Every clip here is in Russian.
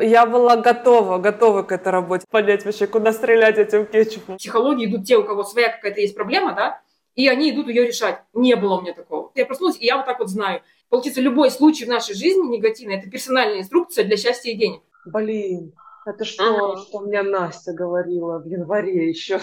Я была готова, готова к этой работе. Понять вообще, куда стрелять этим кетчупом. В психологии идут те, у кого своя какая-то есть проблема, да, и они идут ее решать. Не было у меня такого. Я проснулась, и я вот так вот знаю. Получится, любой случай в нашей жизни негативный – это персональная инструкция для счастья и денег. Блин, это что, ага. что мне Настя говорила в январе еще?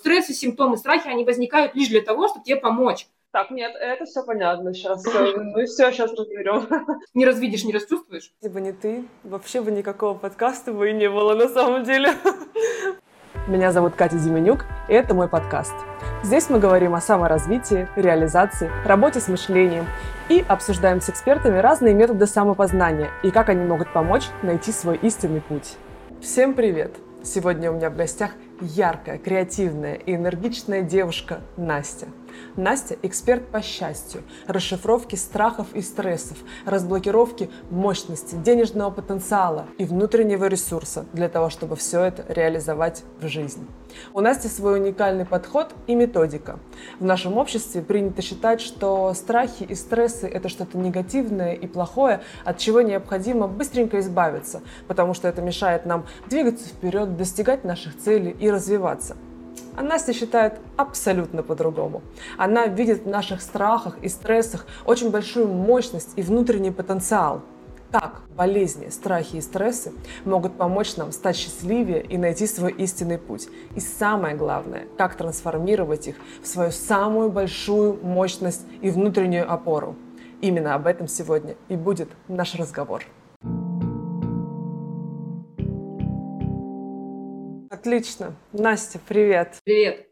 Стрессы, симптомы, страхи, они возникают лишь для того, чтобы тебе помочь. Так, нет, это все понятно сейчас. Ну все, сейчас разберем. Не развидишь, не расчувствуешь? Если бы не ты, вообще бы никакого подкаста бы и не было на самом деле. Меня зовут Катя Зименюк, и это мой подкаст. Здесь мы говорим о саморазвитии, реализации, работе с мышлением и обсуждаем с экспертами разные методы самопознания и как они могут помочь найти свой истинный путь. Всем привет! Сегодня у меня в гостях яркая, креативная и энергичная девушка Настя – Настя – эксперт по счастью, расшифровки страхов и стрессов, разблокировки мощности, денежного потенциала и внутреннего ресурса для того, чтобы все это реализовать в жизни. У Насти свой уникальный подход и методика. В нашем обществе принято считать, что страхи и стрессы – это что-то негативное и плохое, от чего необходимо быстренько избавиться, потому что это мешает нам двигаться вперед, достигать наших целей и развиваться – а Настя считает абсолютно по-другому. Она видит в наших страхах и стрессах очень большую мощность и внутренний потенциал. Как болезни, страхи и стрессы могут помочь нам стать счастливее и найти свой истинный путь. И самое главное, как трансформировать их в свою самую большую мощность и внутреннюю опору. Именно об этом сегодня и будет наш разговор. Отлично. Настя, привет. Привет.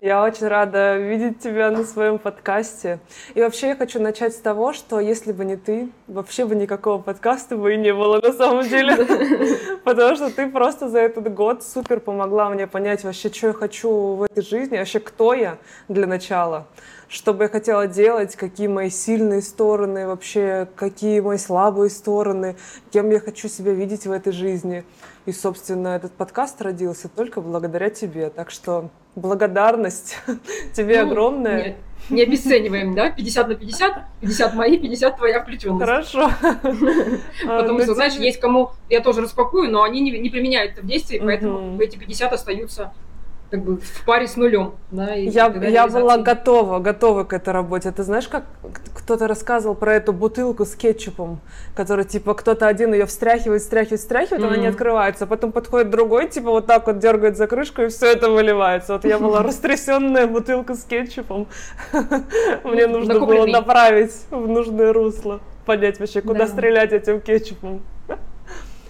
Я очень рада видеть тебя на своем подкасте. И вообще я хочу начать с того, что если бы не ты, вообще бы никакого подкаста бы и не было на самом деле. Потому что ты просто за этот год супер помогла мне понять вообще, что я хочу в этой жизни, вообще кто я для начала что бы я хотела делать, какие мои сильные стороны, вообще какие мои слабые стороны, кем я хочу себя видеть в этой жизни. И, собственно, этот подкаст родился только благодаря тебе. Так что благодарность тебе ну, огромная. Нет, не обесцениваем, да? 50 на 50, 50 мои, 50 твоя включенность. Хорошо. Потому а, что, знаешь, есть кому, я тоже распакую, но они не применяют это в действии, поэтому эти 50 остаются как бы в паре с нулем. Да, и я я была готова, готова к этой работе. Ты знаешь, как кто-то рассказывал про эту бутылку с кетчупом, которая типа кто-то один ее встряхивает, встряхивает, встряхивает, mm-hmm. она не открывается, потом подходит другой, типа вот так вот дергает за крышку и все это выливается. Вот я была растрясенная бутылка с кетчупом. Мне нужно было направить в нужное русло, понять вообще, куда стрелять этим кетчупом.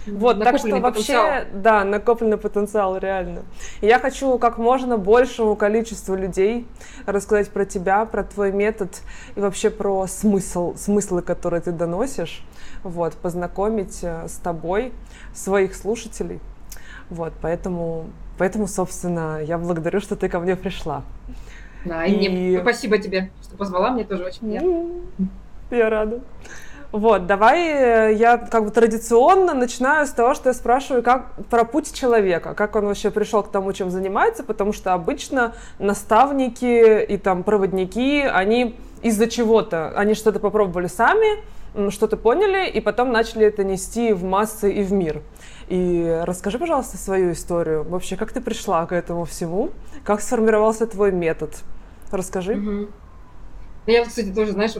Вот, так что вообще, потенциал. да, накопленный потенциал, реально. я хочу как можно большему количеству людей рассказать про тебя, про твой метод и вообще про смысл, смыслы, которые ты доносишь, вот, познакомить э, с тобой своих слушателей. Вот, поэтому, поэтому, собственно, я благодарю, что ты ко мне пришла. Да, и, и... мне спасибо тебе, что позвала, мне тоже очень приятно. Я рада. Вот, давай э, я как бы традиционно начинаю с того, что я спрашиваю, как про путь человека, как он вообще пришел к тому, чем занимается, потому что обычно наставники и там проводники, они из-за чего-то, они что-то попробовали сами, что-то поняли, и потом начали это нести в массы и в мир. И расскажи, пожалуйста, свою историю. Вообще, как ты пришла к этому всему? Как сформировался твой метод? Расскажи. Угу. Я, кстати, тоже, знаешь,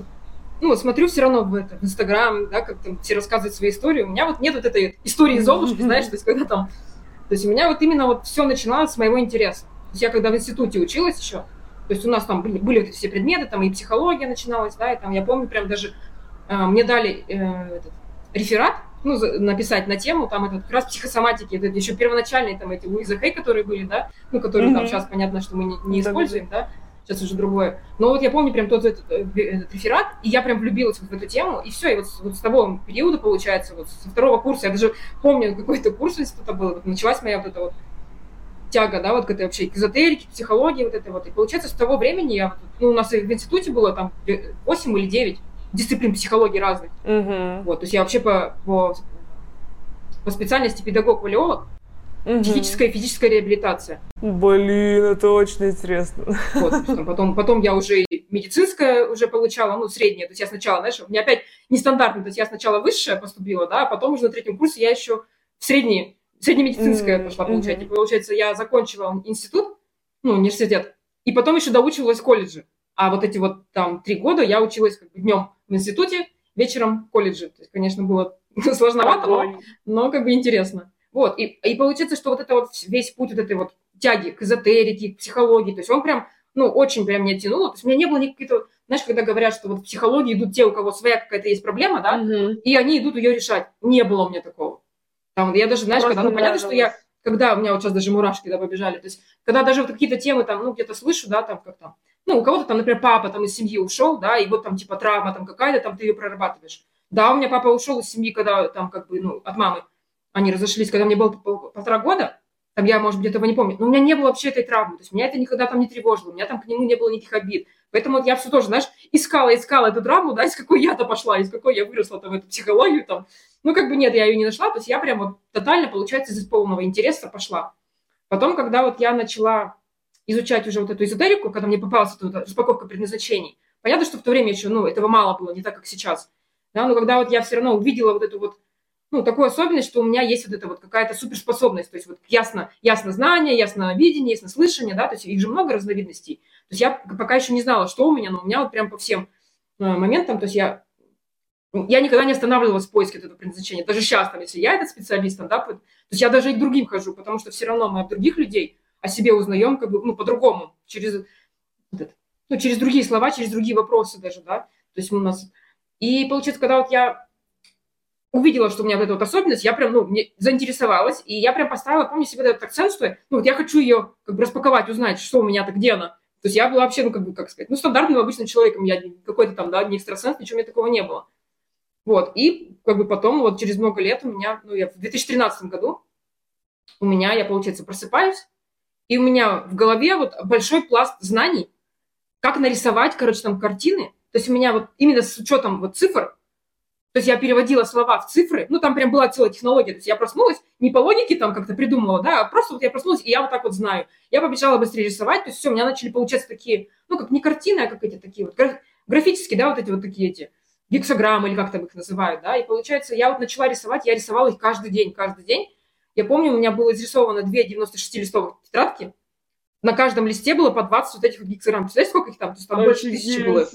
ну, смотрю все равно в, это, в Инстаграм, да, как там все рассказывают свои истории. У меня вот нет вот этой истории Золушки, знаешь, то есть когда там... То есть у меня вот именно вот все начиналось с моего интереса. То есть я когда в институте училась еще, то есть у нас там были, были вот все предметы, там и психология начиналась, да, и там я помню прям даже э, мне дали э, этот, реферат, ну, написать на тему, там, это как раз психосоматики, это еще первоначальные там эти Луиза Хей, которые были, да, ну, которые mm-hmm. там сейчас, понятно, что мы не, не используем, да, сейчас уже другое. Но вот я помню прям тот этот, э, этот реферат, и я прям влюбилась вот в эту тему, и все, и вот, вот с того периода, получается, вот со второго курса, я даже помню, какой-то курс института был, вот началась моя вот эта вот тяга, да, вот к этой вообще эзотерике, психологии, вот это вот. И получается, с того времени я, ну, у нас в институте было там 8 или 9 дисциплин психологии разных. Угу. Вот, то есть я вообще по, по, по специальности педагог-валиолог, Угу. Психическая и физическая реабилитация. Блин, это очень интересно. Вот, потом, потом я уже медицинская уже получала, ну, средняя. То есть я сначала, знаешь, у меня опять нестандартно, то есть я сначала высшая поступила, да, а потом уже на третьем курсе я еще средние, среднемедицинское mm-hmm. пошла получать. И получается, я закончила институт, ну, университет, и потом еще доучивалась в колледже. А вот эти вот там три года я училась как бы днем в институте, вечером в колледже. То есть, конечно, было сложновато, но, но как бы интересно. Вот, и, и получается, что вот это вот весь путь вот этой вот тяги к эзотерике, к психологии, то есть он прям, ну, очень прям меня тянуло. То есть у меня не было никаких, знаешь, когда говорят, что вот в психологии идут те, у кого своя какая-то есть проблема, да, угу. и они идут ее решать. Не было у меня такого. Там, я даже, знаешь, Просто когда, ну, понятно, что я, когда у меня вот сейчас даже мурашки, да, побежали, то есть, когда даже вот какие-то темы там, ну, где-то слышу, да, там, как там, ну, у кого-то там, например, папа там из семьи ушел, да, и вот там, типа, травма там какая-то, там ты ее прорабатываешь. Да, у меня папа ушел из семьи, когда там, как бы, ну, от мамы они разошлись, когда мне было полтора года, там я, может быть, этого не помню, но у меня не было вообще этой травмы, то есть меня это никогда там не тревожило, у меня там к нему не было никаких обид. Поэтому вот я все тоже, знаешь, искала, искала эту драму, да, из какой я-то пошла, из какой я выросла там в эту психологию там. Ну, как бы нет, я ее не нашла, то есть я прям вот тотально, получается, из полного интереса пошла. Потом, когда вот я начала изучать уже вот эту эзотерику, когда мне попалась эта распаковка предназначений, понятно, что в то время еще, ну, этого мало было, не так, как сейчас. Да, но когда вот я все равно увидела вот эту вот ну, такую особенность, что у меня есть вот эта вот какая-то суперспособность, то есть вот ясно, ясно знание, ясно видение, ясно слышание, да, то есть их же много разновидностей. То есть я пока еще не знала, что у меня, но у меня вот прям по всем э, моментам, то есть я, я никогда не останавливалась в поиске этого предназначения. Даже сейчас, там, если я этот специалист, там, да, то есть я даже и к другим хожу, потому что все равно мы от других людей о себе узнаем как бы, ну, по-другому, через, ну, через другие слова, через другие вопросы даже, да, то есть у нас... И получается, когда вот я увидела, что у меня вот эта вот особенность, я прям, ну, мне заинтересовалась, и я прям поставила, помню себе этот акцент, что, ну, вот я хочу ее как бы распаковать, узнать, что у меня-то, где она. То есть я была вообще, ну, как бы, как сказать, ну, стандартным обычным человеком, я какой-то там, да, не экстрасенс, ничего у меня такого не было. Вот, и как бы потом, вот через много лет у меня, ну, я в 2013 году, у меня, я, получается, просыпаюсь, и у меня в голове вот большой пласт знаний, как нарисовать, короче, там картины. То есть у меня вот именно с учетом вот цифр, то есть я переводила слова в цифры, ну, там прям была целая технология. То есть я проснулась, не по логике там как-то придумывала, да, а просто вот я проснулась, и я вот так вот знаю. Я побежала быстрее рисовать, то есть все, у меня начали получаться такие, ну, как не картины, а как эти такие вот графические, да, вот эти вот такие эти гексограммы или как там их называют, да, и получается, я вот начала рисовать, я рисовала их каждый день, каждый день. Я помню, у меня было изрисовано две 96-листовых тетрадки, на каждом листе было по 20 вот этих вот гексограмм. Представляете, сколько их там? То есть там больше тысячи было.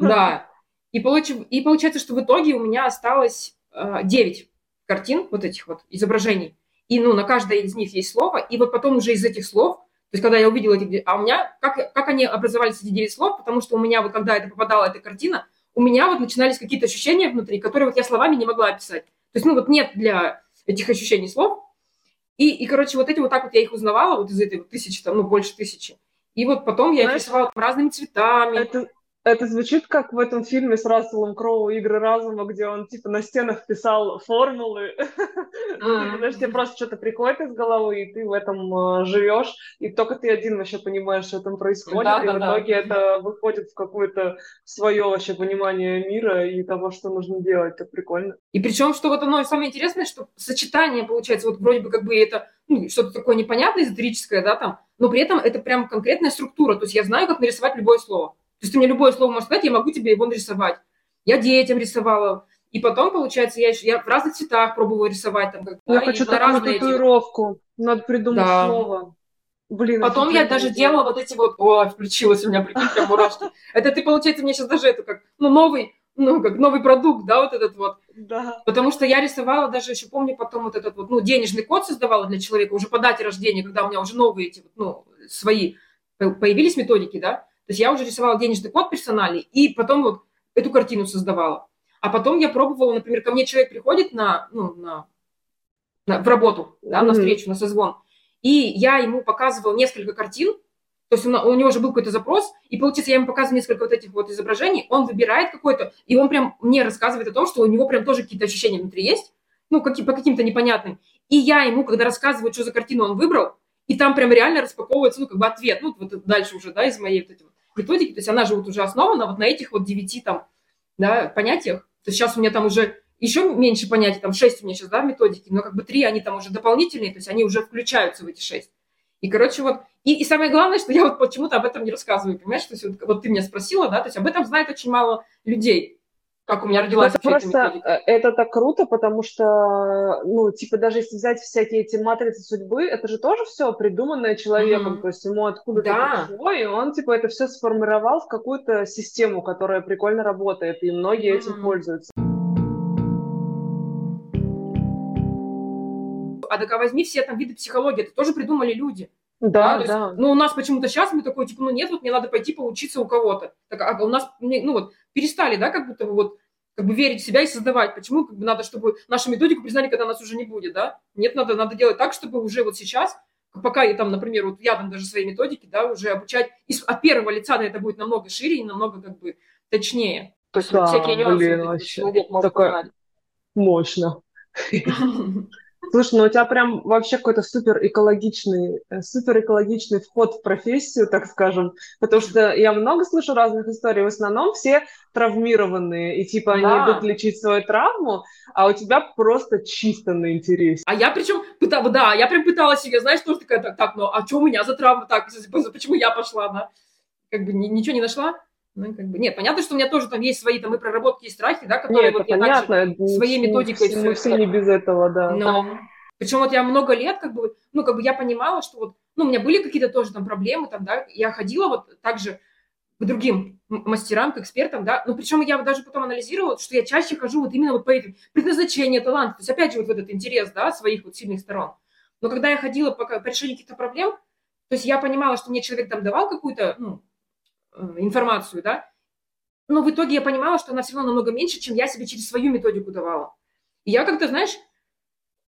Да. И, получ... и получается, что в итоге у меня осталось э, 9 картин, вот этих вот изображений. И ну, на каждой из них есть слово. И вот потом уже из этих слов, то есть когда я увидела эти... А у меня... Как, как они образовались, эти 9 слов? Потому что у меня вот когда это попадала, эта картина, у меня вот начинались какие-то ощущения внутри, которые вот я словами не могла описать. То есть, ну вот нет для этих ощущений слов. И, и короче, вот эти вот так вот я их узнавала, вот из этой вот тысячи, там, ну, больше тысячи. И вот потом я Знаешь, их рисовала разными цветами. Это, это звучит как в этом фильме с Расселом Кроу «Игры разума», где он типа на стенах писал формулы. Mm-hmm. Знаешь, тебе просто что-то приходит из головы, и ты в этом uh, живешь, и только ты один вообще понимаешь, что там происходит, и в итоге это выходит в какое-то свое вообще понимание мира и того, что нужно делать. Это прикольно. И причем, что вот оно самое интересное, что сочетание получается, вот вроде бы как бы это ну, что-то такое непонятное, эзотерическое, да, там, но при этом это прям конкретная структура, то есть я знаю, как нарисовать любое слово. То есть ты мне любое слово можешь сказать, я могу тебе его нарисовать. Я детям рисовала. И потом, получается, я, еще, я в разных цветах пробовала рисовать. Там, я да, хочу такую татуировку. Эти... Надо придумать да. слово. Блин, Потом я даже делала вот эти вот... О, включилась у меня, прикинь, прям мурашки. Это ты, получается, мне сейчас даже это как, ну, новый, ну, как новый продукт, да, вот этот вот. Да. Потому что я рисовала даже еще, помню, потом вот этот вот, ну, денежный код создавала для человека уже по дате рождения, когда у меня уже новые эти вот, ну, свои появились методики, да. То есть я уже рисовала денежный код персональный, и потом вот эту картину создавала. А потом я пробовала, например, ко мне человек приходит на, ну, на, на, в работу, да, mm-hmm. на встречу, на созвон, и я ему показывала несколько картин, то есть у, у него уже был какой-то запрос, и получается, я ему показываю несколько вот этих вот изображений, он выбирает какой-то, и он прям мне рассказывает о том, что у него прям тоже какие-то ощущения внутри есть, ну, какие, по каким-то непонятным. И я ему, когда рассказываю, что за картину он выбрал, и там прям реально распаковывается, ну, как бы ответ, ну, вот дальше уже, да, из моей вот этой методики, то есть она же вот уже основана вот на этих вот девяти там, да, понятиях. То есть сейчас у меня там уже еще меньше понятий, там шесть у меня сейчас, да, методики, но как бы три, они там уже дополнительные, то есть они уже включаются в эти шесть. И, короче, вот, и, и самое главное, что я вот почему-то об этом не рассказываю, понимаешь, то есть вот, вот ты меня спросила, да, то есть об этом знает очень мало людей. Как у меня родилась это просто э, это так круто, потому что, ну, типа, даже если взять всякие эти матрицы судьбы, это же тоже все придуманное человеком, mm-hmm. то есть ему откуда-то да. пришло, и он, типа, это все сформировал в какую-то систему, которая прикольно работает, и многие mm-hmm. этим пользуются. А так возьми все там виды психологии, это тоже придумали люди. Да, да. да. Есть, ну, у нас почему-то сейчас мы такой, типа, ну нет, вот мне надо пойти поучиться у кого-то. Так, а у нас, ну вот, перестали, да, как будто бы вот как бы верить в себя и создавать. Почему как бы надо, чтобы нашу методику признали, когда нас уже не будет, да? Нет, надо, надо делать так, чтобы уже вот сейчас, пока я там, например, вот я там даже свои методики, да, уже обучать из, от первого лица, да, это будет намного шире и намного как бы точнее. То есть да, всякие нюансы блин, вообще. человек может Такое узнать. Мощно. Слушай, ну у тебя прям вообще какой-то супер экологичный, э, супер экологичный вход в профессию, так скажем, потому что я много слышу разных историй, в основном все травмированные, и типа они да. идут лечить свою травму, а у тебя просто чисто на интересе. А я причем, да, я прям пыталась себе, знаешь, тоже такая, так, так ну а что у меня за травма, так, почему я пошла, да? Как бы ничего не нашла. Ну, как бы, нет, понятно, что у меня тоже там есть свои там и проработки, и страхи, да, которые нет, вот я понятно. также своей методикой... Мы все не без этого, да. Но, причем вот я много лет, как бы, ну, как бы я понимала, что вот, ну, у меня были какие-то тоже там проблемы, там, да, я ходила вот также к другим мастерам, к экспертам, да, но причем я даже потом анализировала, что я чаще хожу вот именно вот по этим предназначению, талант, то есть опять же вот этот интерес, да, своих вот сильных сторон. Но когда я ходила по, по решению каких-то проблем, то есть я понимала, что мне человек там давал какую-то, ну, информацию, да, но в итоге я понимала, что она все равно намного меньше, чем я себе через свою методику давала. И я как-то, знаешь,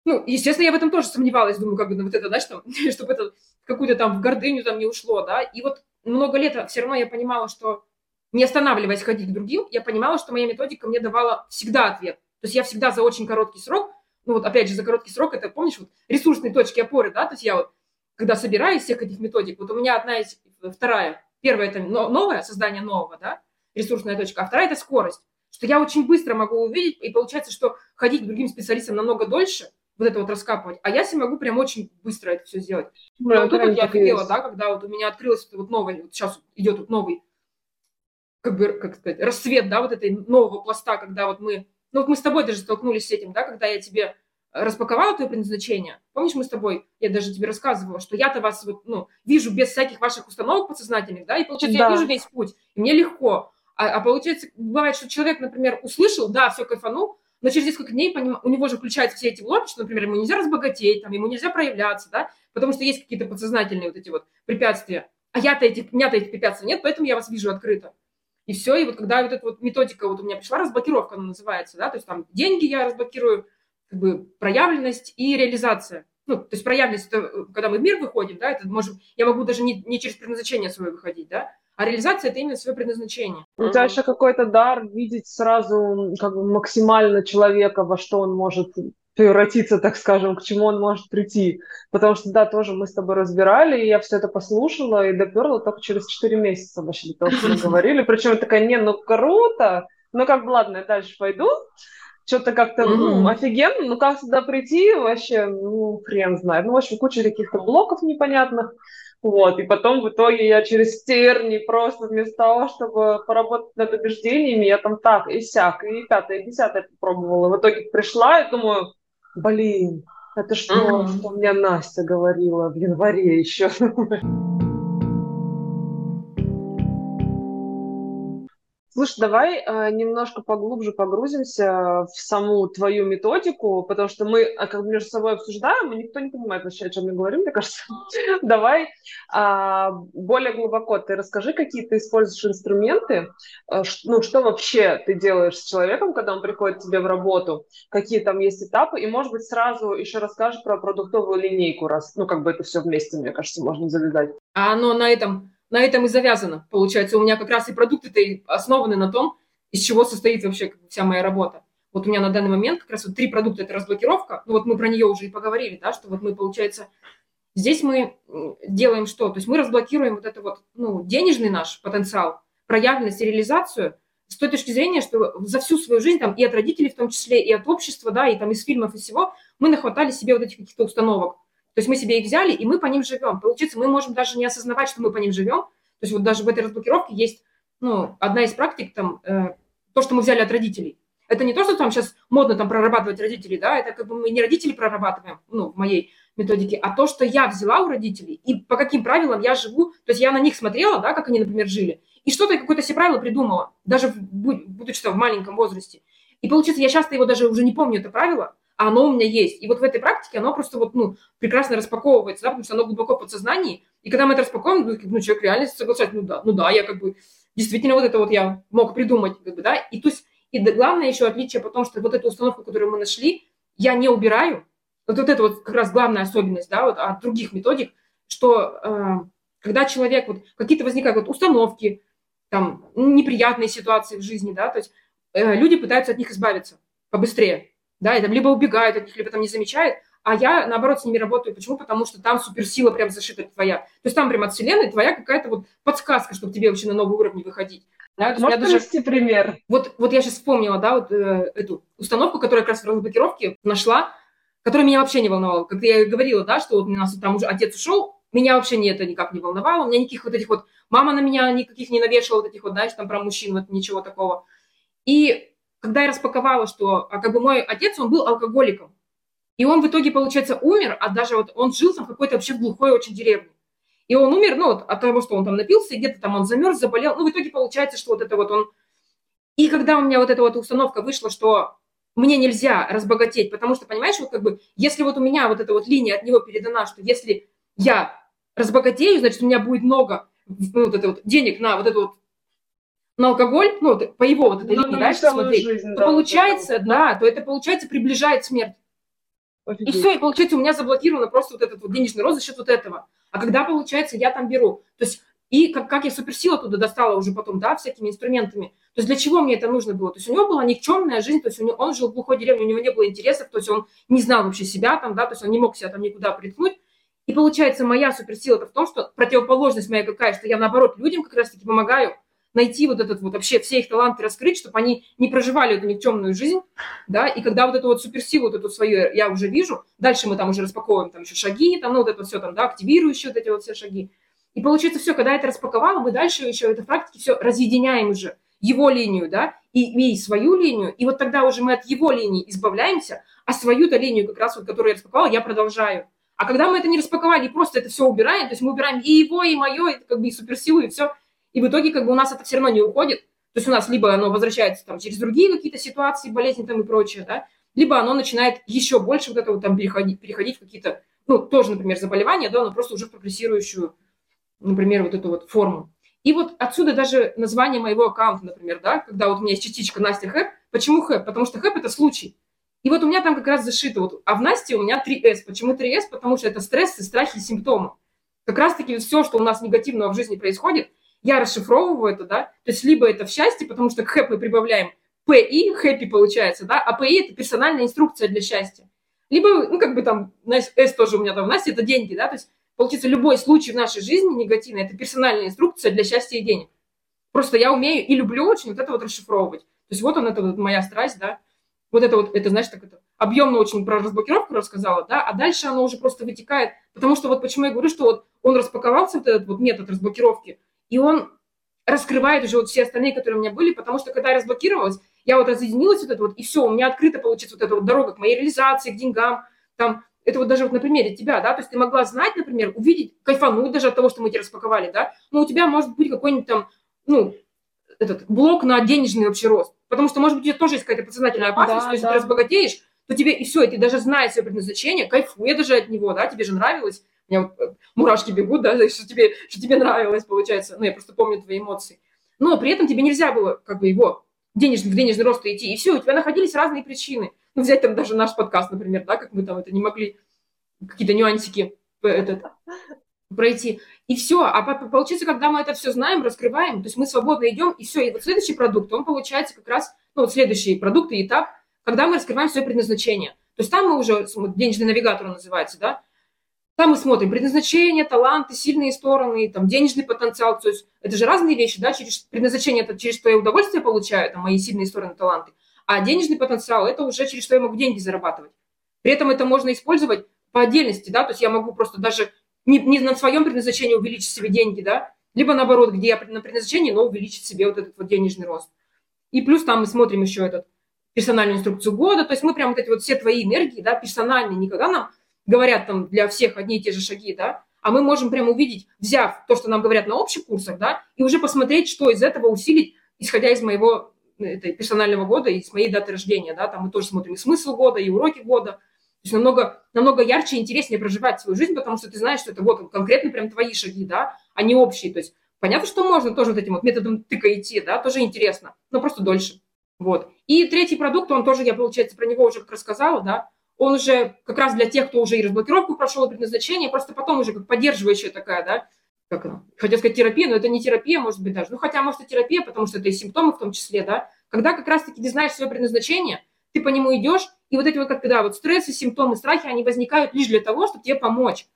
ну, естественно, я в этом тоже сомневалась, думаю, как бы, ну, вот это, знаешь, там, чтобы это какую-то там в гордыню там не ушло, да, и вот много лет все равно я понимала, что не останавливаясь ходить к другим, я понимала, что моя методика мне давала всегда ответ. То есть я всегда за очень короткий срок, ну вот опять же, за короткий срок, это, помнишь, вот ресурсные точки опоры, да, то есть я вот, когда собираю из всех этих методик, вот у меня одна из, вторая, Первое – это новое, создание нового, да, ресурсная точка, а вторая – это скорость, что я очень быстро могу увидеть, и получается, что ходить к другим специалистам намного дольше, вот это вот раскапывать, а я себе могу прям очень быстро это все сделать. Ну, вот тут вот я офигела, да, когда вот у меня открылось вот новое, вот сейчас идет вот новый, как бы, как сказать, расцвет, да, вот этой нового пласта, когда вот мы, ну вот мы с тобой даже столкнулись с этим, да, когда я тебе распаковала твое предназначение. Помнишь, мы с тобой, я даже тебе рассказывала, что я-то вас вот, ну, вижу без всяких ваших установок подсознательных, да, и получается, да. я вижу весь путь, и мне легко. А, а получается, бывает, что человек, например, услышал, да, все кайфанул, но через несколько дней поним... у него же включаются все эти блоки, что, например, ему нельзя разбогатеть, там, ему нельзя проявляться, да, потому что есть какие-то подсознательные вот эти вот препятствия. А я-то этих, у меня-то этих препятствий нет, поэтому я вас вижу открыто. И все, и вот когда вот эта вот методика вот у меня пришла, разблокировка она называется, да, то есть там деньги я разблокирую, как бы проявленность и реализация. Ну, то есть проявленность, это когда мы в мир выходим, да, это можем, я могу даже не, не через предназначение свое выходить, да, а реализация это именно свое предназначение. У тебя еще какой-то дар видеть сразу как бы максимально человека, во что он может превратиться, так скажем, к чему он может прийти. Потому что, да, тоже мы с тобой разбирали, и я все это послушала и доперла только через 4 месяца вообще до того, что мы говорили. Причем такая, не, ну круто, ну как бы, ладно, я дальше пойду что-то как-то mm-hmm. ну, офигенно, ну как сюда прийти, вообще, ну, хрен знает. Ну, в общем, куча каких-то блоков непонятных. Вот, и потом в итоге я через терни просто вместо того, чтобы поработать над убеждениями, я там так и сяк, и пятое, и десятое попробовала. В итоге пришла и думаю, блин, это что, mm-hmm. что мне Настя говорила в январе еще. Слушай, давай э, немножко поглубже погрузимся в саму твою методику, потому что мы а, как между собой обсуждаем, и никто не понимает вообще, о чем мы говорим, мне кажется. давай э, более глубоко ты расскажи, какие ты используешь инструменты, э, ну, что вообще ты делаешь с человеком, когда он приходит к тебе в работу, какие там есть этапы, и, может быть, сразу еще расскажешь про продуктовую линейку, раз, ну, как бы это все вместе, мне кажется, можно завязать. А оно на этом на этом и завязано. Получается, у меня как раз и продукты-то основаны на том, из чего состоит вообще вся моя работа. Вот у меня на данный момент как раз вот три продукта – это разблокировка. Ну вот мы про нее уже и поговорили, да, что вот мы, получается, здесь мы делаем что? То есть мы разблокируем вот это вот, ну, денежный наш потенциал, проявленность и реализацию с той точки зрения, что за всю свою жизнь, там, и от родителей в том числе, и от общества, да, и там из фильмов, и всего, мы нахватали себе вот этих каких-то установок. То есть мы себе их взяли, и мы по ним живем. Получается, мы можем даже не осознавать, что мы по ним живем. То есть вот даже в этой разблокировке есть ну, одна из практик, там, э, то, что мы взяли от родителей. Это не то, что там сейчас модно там прорабатывать родителей, да, это как бы мы не родители прорабатываем, ну, в моей методике, а то, что я взяла у родителей и по каким правилам я живу, то есть я на них смотрела, да, как они, например, жили, и что-то, какое-то себе правило придумала, даже будучи в маленьком возрасте. И получается, я часто его даже уже не помню, это правило, оно у меня есть. И вот в этой практике оно просто вот, ну, прекрасно распаковывается, да, потому что оно глубоко в подсознании. И когда мы это распакуем, ну, ну человек реально соглашается, ну да, ну да, я как бы действительно вот это вот я мог придумать, как бы, да. И то есть, и главное еще отличие потому что вот эту установку, которую мы нашли, я не убираю. Вот, вот это вот как раз главная особенность, да, вот от других методик, что э, когда человек, вот какие-то возникают вот установки, там, неприятные ситуации в жизни, да, то есть э, люди пытаются от них избавиться побыстрее, да, и там либо убегают от них, либо там не замечают, а я, наоборот, с ними работаю. Почему? Потому что там суперсила прям зашита твоя. То есть там прям от вселенной твоя какая-то вот подсказка, чтобы тебе вообще на новый уровень выходить. Да, Можешь даже... привести пример? Вот, вот я сейчас вспомнила, да, вот э, эту установку, которую я как раз в разблокировке нашла, которая меня вообще не волновала. Как я говорила, да, что вот у нас там уже отец ушел, меня вообще не это никак не волновало. У меня никаких вот этих вот... Мама на меня никаких не навешивала вот этих вот, знаешь, там про мужчин, вот ничего такого. И когда я распаковала, что а как бы мой отец, он был алкоголиком. И он в итоге, получается, умер, а даже вот он жил там какой-то вообще глухой очень деревне. И он умер, ну, вот, от того, что он там напился, где-то там он замерз, заболел. Ну, в итоге получается, что вот это вот он... И когда у меня вот эта вот установка вышла, что мне нельзя разбогатеть, потому что, понимаешь, вот как бы, если вот у меня вот эта вот линия от него передана, что если я разбогатею, значит, у меня будет много ну, вот это вот денег на вот эту вот на алкоголь, ну, по его вот этой ну, линии, дальше смотреть, жизнь, то да, получается, вот да, то это, получается, приближает смерть. Офигеть. И все, и получается, у меня заблокировано просто вот этот вот денежный рост за счет вот этого. А когда, получается, я там беру, то есть, и как, как я суперсила туда достала уже потом, да, всякими инструментами, то есть для чего мне это нужно было? То есть у него была никчемная жизнь, то есть у него, он жил в глухой деревне, у него не было интересов, то есть он не знал вообще себя там, да, то есть он не мог себя там никуда приткнуть. И получается, моя суперсила-то в том, что противоположность моя какая, что я наоборот людям как раз-таки помогаю, найти вот этот вот вообще все их таланты раскрыть, чтобы они не проживали эту никчемную жизнь, да, и когда вот эту вот суперсилу вот эту свою я уже вижу, дальше мы там уже распаковываем там еще шаги, там, ну, вот это все там, да, активирующие вот эти вот все шаги. И получается все, когда это распаковала, мы дальше еще это в практике все разъединяем уже, его линию, да, и, и свою линию, и вот тогда уже мы от его линии избавляемся, а свою-то линию как раз вот, которую я распаковала, я продолжаю. А когда мы это не распаковали просто это все убираем, то есть мы убираем и его, и мое, и как бы и суперсилу, и все, и в итоге как бы у нас это все равно не уходит. То есть у нас либо оно возвращается там через другие какие-то ситуации, болезни там и прочее, да, либо оно начинает еще больше вот этого там переходить, переходить в какие-то, ну, тоже, например, заболевания, да, но просто уже в прогрессирующую, например, вот эту вот форму. И вот отсюда даже название моего аккаунта, например, да, когда вот у меня есть частичка Настя Хэп. Почему Хэп? Потому что Хэп – это случай. И вот у меня там как раз зашито, вот, а в Насте у меня 3С. Почему 3С? Потому что это стрессы, страхи, симптомы. Как раз-таки все, что у нас негативного в жизни происходит – я расшифровываю это, да, то есть либо это в счастье, потому что к хэп мы прибавляем PI, happy получается, да, а PI это персональная инструкция для счастья. Либо, ну, как бы там, S тоже у меня там, Настя, это деньги, да, то есть, получается, любой случай в нашей жизни негативный, это персональная инструкция для счастья и денег. Просто я умею и люблю очень вот это вот расшифровывать. То есть вот он, это вот моя страсть, да, вот это вот, это, знаешь, так это объемно очень про разблокировку рассказала, да, а дальше оно уже просто вытекает, потому что вот почему я говорю, что вот он распаковался, вот этот вот метод разблокировки, и он раскрывает уже вот все остальные, которые у меня были, потому что когда я разблокировалась, я вот разъединилась вот это вот, и все, у меня открыта получится вот эта вот дорога к моей реализации, к деньгам, там, это вот даже вот на примере тебя, да, то есть ты могла знать, например, увидеть, кайфануть даже от того, что мы тебя распаковали, да, но у тебя может быть какой-нибудь там, ну, этот блок на денежный вообще рост, потому что, может быть, у тебя тоже есть какая-то подсознательная опасность, да, если да. ты разбогатеешь, то тебе и все, и ты даже знаешь свое предназначение, кайфуя даже от него, да, тебе же нравилось, меня вот мурашки бегут, да, что тебе, что тебе нравилось, получается. Ну, я просто помню твои эмоции. Но при этом тебе нельзя было как бы его денежный, в денежный рост идти. И все, у тебя находились разные причины. Ну, взять там даже наш подкаст, например, да, как мы там это не могли, какие-то нюансики этот, пройти. И все. А получается, когда мы это все знаем, раскрываем, то есть мы свободно идем, и все. И вот следующий продукт, он получается как раз, ну, вот следующий продукт и этап, когда мы раскрываем свое предназначение. То есть там мы уже, денежный навигатор называется, да, там мы смотрим предназначение, таланты, сильные стороны, там, денежный потенциал. То есть это же разные вещи, да, через предназначение, это через что я удовольствие получаю, там, мои сильные стороны, таланты. А денежный потенциал – это уже через что я могу деньги зарабатывать. При этом это можно использовать по отдельности, да, то есть я могу просто даже не, не на своем предназначении увеличить себе деньги, да, либо наоборот, где я на предназначении, но увеличить себе вот этот вот денежный рост. И плюс там мы смотрим еще этот персональную инструкцию года, то есть мы прям вот эти вот все твои энергии, да, персональные, никогда нам говорят там для всех одни и те же шаги, да, а мы можем прям увидеть, взяв то, что нам говорят на общих курсах, да, и уже посмотреть, что из этого усилить, исходя из моего это, персонального года и с моей даты рождения, да, там мы тоже смотрим и смысл года, и уроки года, то есть намного, намного ярче и интереснее проживать свою жизнь, потому что ты знаешь, что это вот конкретно прям твои шаги, да, а не общие, то есть понятно, что можно тоже вот этим вот методом тыка идти, да, тоже интересно, но просто дольше, вот. И третий продукт, он тоже, я, получается, про него уже рассказала, да, он уже как раз для тех, кто уже и разблокировку прошел, и предназначение, просто потом уже как поддерживающая такая, да, как она, хотел сказать терапия, но это не терапия, может быть, даже, ну, хотя, может, и терапия, потому что это и симптомы в том числе, да, когда как раз-таки ты знаешь свое предназначение, ты по нему идешь, и вот эти вот, как да, вот стрессы, симптомы, страхи, они возникают лишь для того, чтобы тебе помочь.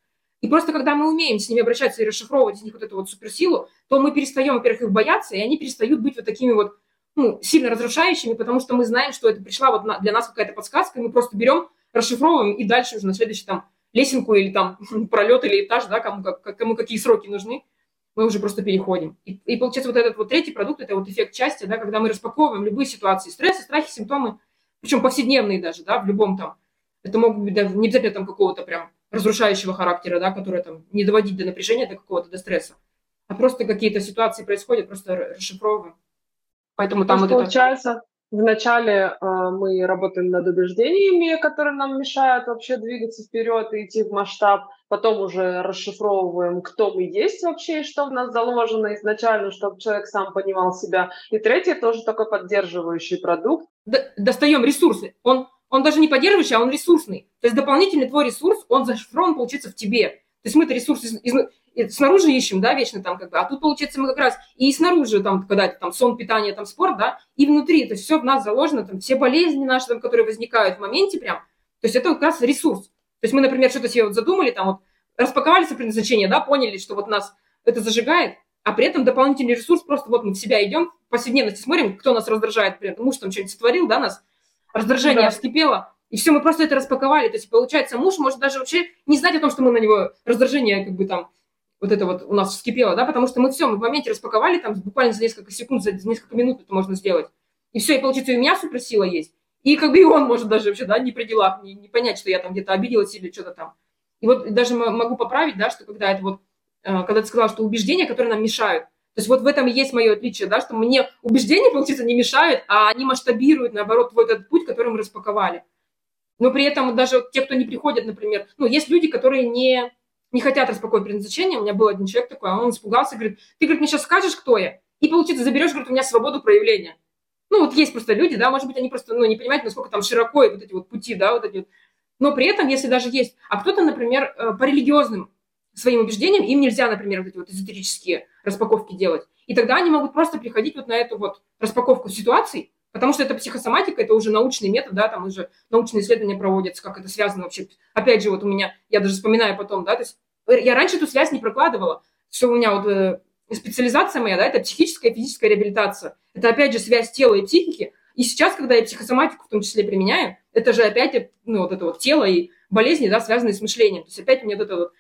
И просто когда мы умеем с ними обращаться и расшифровывать из них вот эту вот суперсилу, то мы перестаем, во-первых, их бояться, и они перестают быть вот такими вот ну, сильно разрушающими, потому что мы знаем, что это пришла вот для нас какая-то подсказка, и мы просто берем, расшифровываем, и дальше уже на следующий там лесенку или там пролет или этаж, да, кому, как, кому какие сроки нужны, мы уже просто переходим. И, и получается вот этот вот третий продукт, это вот эффект счастья, да, когда мы распаковываем любые ситуации, стрессы, страхи, симптомы, причем повседневные даже, да, в любом там, это могут быть, да, не обязательно там какого-то прям разрушающего характера, да, который там не доводить до напряжения, до какого-то, до стресса, а просто какие-то ситуации происходят, просто расшифровываем. Поэтому там вот получается, это... вначале э, мы работаем над убеждениями, которые нам мешают вообще двигаться вперед и идти в масштаб. Потом уже расшифровываем, кто мы есть вообще и что в нас заложено изначально, чтобы человек сам понимал себя. И третий тоже такой поддерживающий продукт. Достаем ресурсы. Он, он даже не поддерживающий, а он ресурсный. То есть дополнительный твой ресурс, он зашифрован, получится в тебе. То есть мы это ресурс из, снаружи ищем, да, вечно там как бы, а тут, получается, мы как раз и снаружи, там, когда это там сон, питание, там, спорт, да, и внутри, то есть все в нас заложено, там, все болезни наши, там, которые возникают в моменте прям, то есть это как раз ресурс. То есть мы, например, что-то себе вот задумали, там, вот, распаковали свое предназначение, да, поняли, что вот нас это зажигает, а при этом дополнительный ресурс, просто вот мы в себя идем, в повседневности смотрим, кто нас раздражает, например, муж там что-нибудь сотворил, да, нас, раздражение да. вскипело, и все, мы просто это распаковали. То есть, получается, муж может даже вообще не знать о том, что мы на него раздражение как бы там вот это вот у нас вскипело, да, потому что мы все, мы в моменте распаковали, там буквально за несколько секунд, за несколько минут это можно сделать. И все, и получится, и у меня суперсила есть. И как бы и он может даже вообще, да, не при делах, не, не понять, что я там где-то обиделась или что-то там. И вот даже могу поправить, да, что когда это вот, э, когда ты сказала, что убеждения, которые нам мешают, то есть вот в этом и есть мое отличие, да, что мне убеждения, получается, не мешают, а они масштабируют, наоборот, твой этот путь, который мы распаковали. Но при этом даже те, кто не приходят, например, ну, есть люди, которые не, не хотят распаковывать предназначение. У меня был один человек такой, а он испугался, говорит, ты, говорит, мне сейчас скажешь, кто я, и, получится, заберешь, говорит, у меня свободу проявления. Ну, вот есть просто люди, да, может быть, они просто, ну, не понимают, насколько там широко вот эти вот пути, да, вот эти вот. Но при этом, если даже есть, а кто-то, например, э, по религиозным своим убеждениям, им нельзя, например, вот эти вот эзотерические распаковки делать. И тогда они могут просто приходить вот на эту вот распаковку ситуаций, Потому что это психосоматика, это уже научный метод, да, там уже научные исследования проводятся, как это связано вообще. Опять же, вот у меня, я даже вспоминаю потом, да, то есть э, я раньше эту связь не прокладывала, что у меня вот э, специализация моя, да, это психическая и физическая реабилитация. Это опять же связь тела и психики. И сейчас, когда я психосоматику в том числе применяю, это же опять, ну, вот это вот тело и болезни, да, связанные с мышлением. То есть опять у меня вот эта вот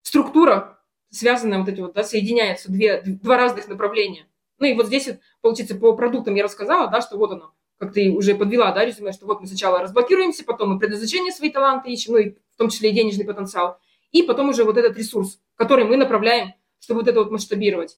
структура, связанная вот эти вот, да, соединяются две, два разных направления. Ну и вот здесь, получается, по продуктам я рассказала, да, что вот оно, как ты уже подвела, да, резюме, что вот мы сначала разблокируемся, потом мы предназначение свои таланты ищем, ну и в том числе и денежный потенциал, и потом уже вот этот ресурс, который мы направляем, чтобы вот это вот масштабировать.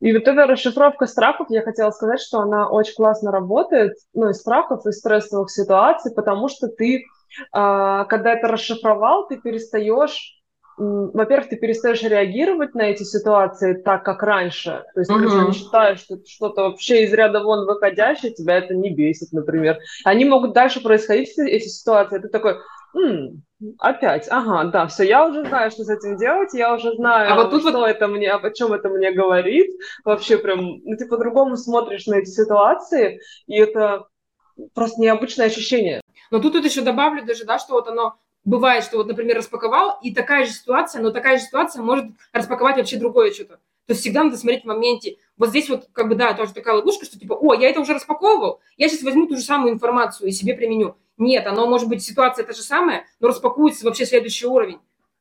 И вот эта расшифровка страхов, я хотела сказать, что она очень классно работает, ну, и страхов, и стрессовых ситуаций, потому что ты, а, когда это расшифровал, ты перестаешь во-первых, ты перестаешь реагировать на эти ситуации так, как раньше. То есть uh-huh. ты уже не считаешь, что что-то вообще из ряда вон выходящее, тебя это не бесит, например. Они могут дальше происходить, эти ситуации. Ты такой, М, опять, ага, да, все, я уже знаю, что с этим делать, я уже знаю, а вот тут что вот... это мне, о чем это мне говорит. Вообще прям, ну ты по-другому смотришь на эти ситуации, и это просто необычное ощущение. Но тут вот еще добавлю даже, да, что вот оно бывает, что вот, например, распаковал, и такая же ситуация, но такая же ситуация может распаковать вообще другое что-то. То есть всегда надо смотреть в моменте. Вот здесь вот, как бы, да, тоже такая ловушка, что типа, о, я это уже распаковывал, я сейчас возьму ту же самую информацию и себе применю. Нет, оно может быть, ситуация та же самая, но распакуется вообще следующий уровень.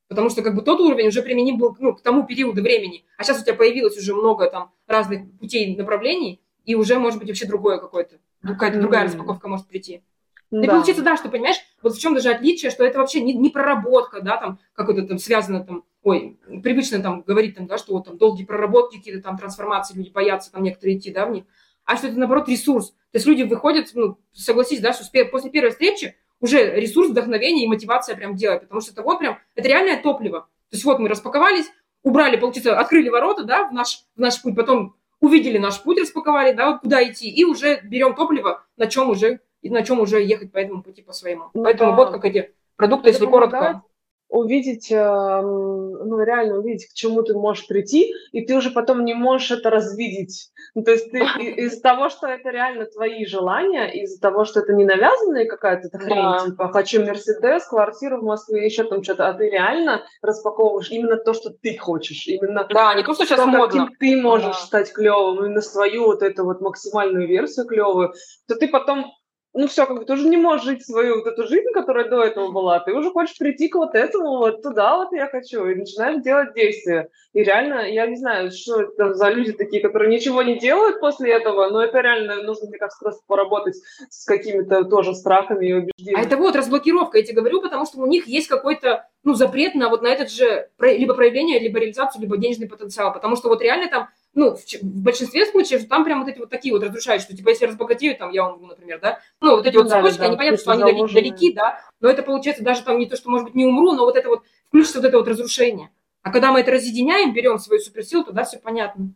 Потому что как бы тот уровень уже применим был ну, к тому периоду времени. А сейчас у тебя появилось уже много там разных путей направлений, и уже может быть вообще другое какое-то, какая-то другая распаковка может прийти. Да. И получится, да, что, понимаешь, вот в чем даже отличие, что это вообще не, не проработка, да, там, какой-то там связано там, ой, привычно там говорить там, да, что вот там долгие проработки, какие-то там трансформации, люди боятся там некоторые идти, да, в них, а что это, наоборот, ресурс. То есть люди выходят, ну, согласись, да, что после первой встречи уже ресурс, вдохновение и мотивация прям делать, потому что это вот прям, это реальное топливо. То есть вот мы распаковались, убрали, получится, открыли ворота, да, в наш, в наш путь, потом увидели наш путь, распаковали, да, вот куда идти, и уже берем топливо, на чем уже, на чем уже ехать по этому пути по своему. Ну, Поэтому да. вот как эти продукты, это если коротко увидеть, эм, ну, реально увидеть, к чему ты можешь прийти, и ты уже потом не можешь это развидеть. Ну, то есть ты из того, что это реально твои желания, из-за того, что это не навязанная какая-то хрень, да. типа «хочу Мерседес, квартиру в Москве, еще там что-то», а ты реально распаковываешь именно то, что ты хочешь, именно да, не то, что сейчас то, модно. каким ты можешь да. стать клевым, именно свою вот эту вот максимальную версию клевую, то ты потом ну все, как бы ты уже не можешь жить свою вот эту жизнь, которая до этого была, ты уже хочешь прийти к вот этому, вот туда вот я хочу, и начинаешь делать действия. И реально, я не знаю, что это за люди такие, которые ничего не делают после этого, но это реально нужно, мне кажется, просто поработать с какими-то тоже страхами и убеждениями. А это вот разблокировка, я тебе говорю, потому что у них есть какой-то ну, запрет на вот на этот же либо проявление, либо реализацию, либо денежный потенциал. Потому что вот реально там ну, в, в большинстве случаев там прям вот эти вот такие вот разрушающие, что, типа, если разбогатею, там, я вам, например, да, ну, вот эти ну, вот да, цепочки, да, они понятно, что они далеки, далеки, да, но это получается даже там не то, что, может быть, не умру, но вот это вот, включится вот это вот разрушение. А когда мы это разъединяем, берем свою суперсилу, тогда все понятно.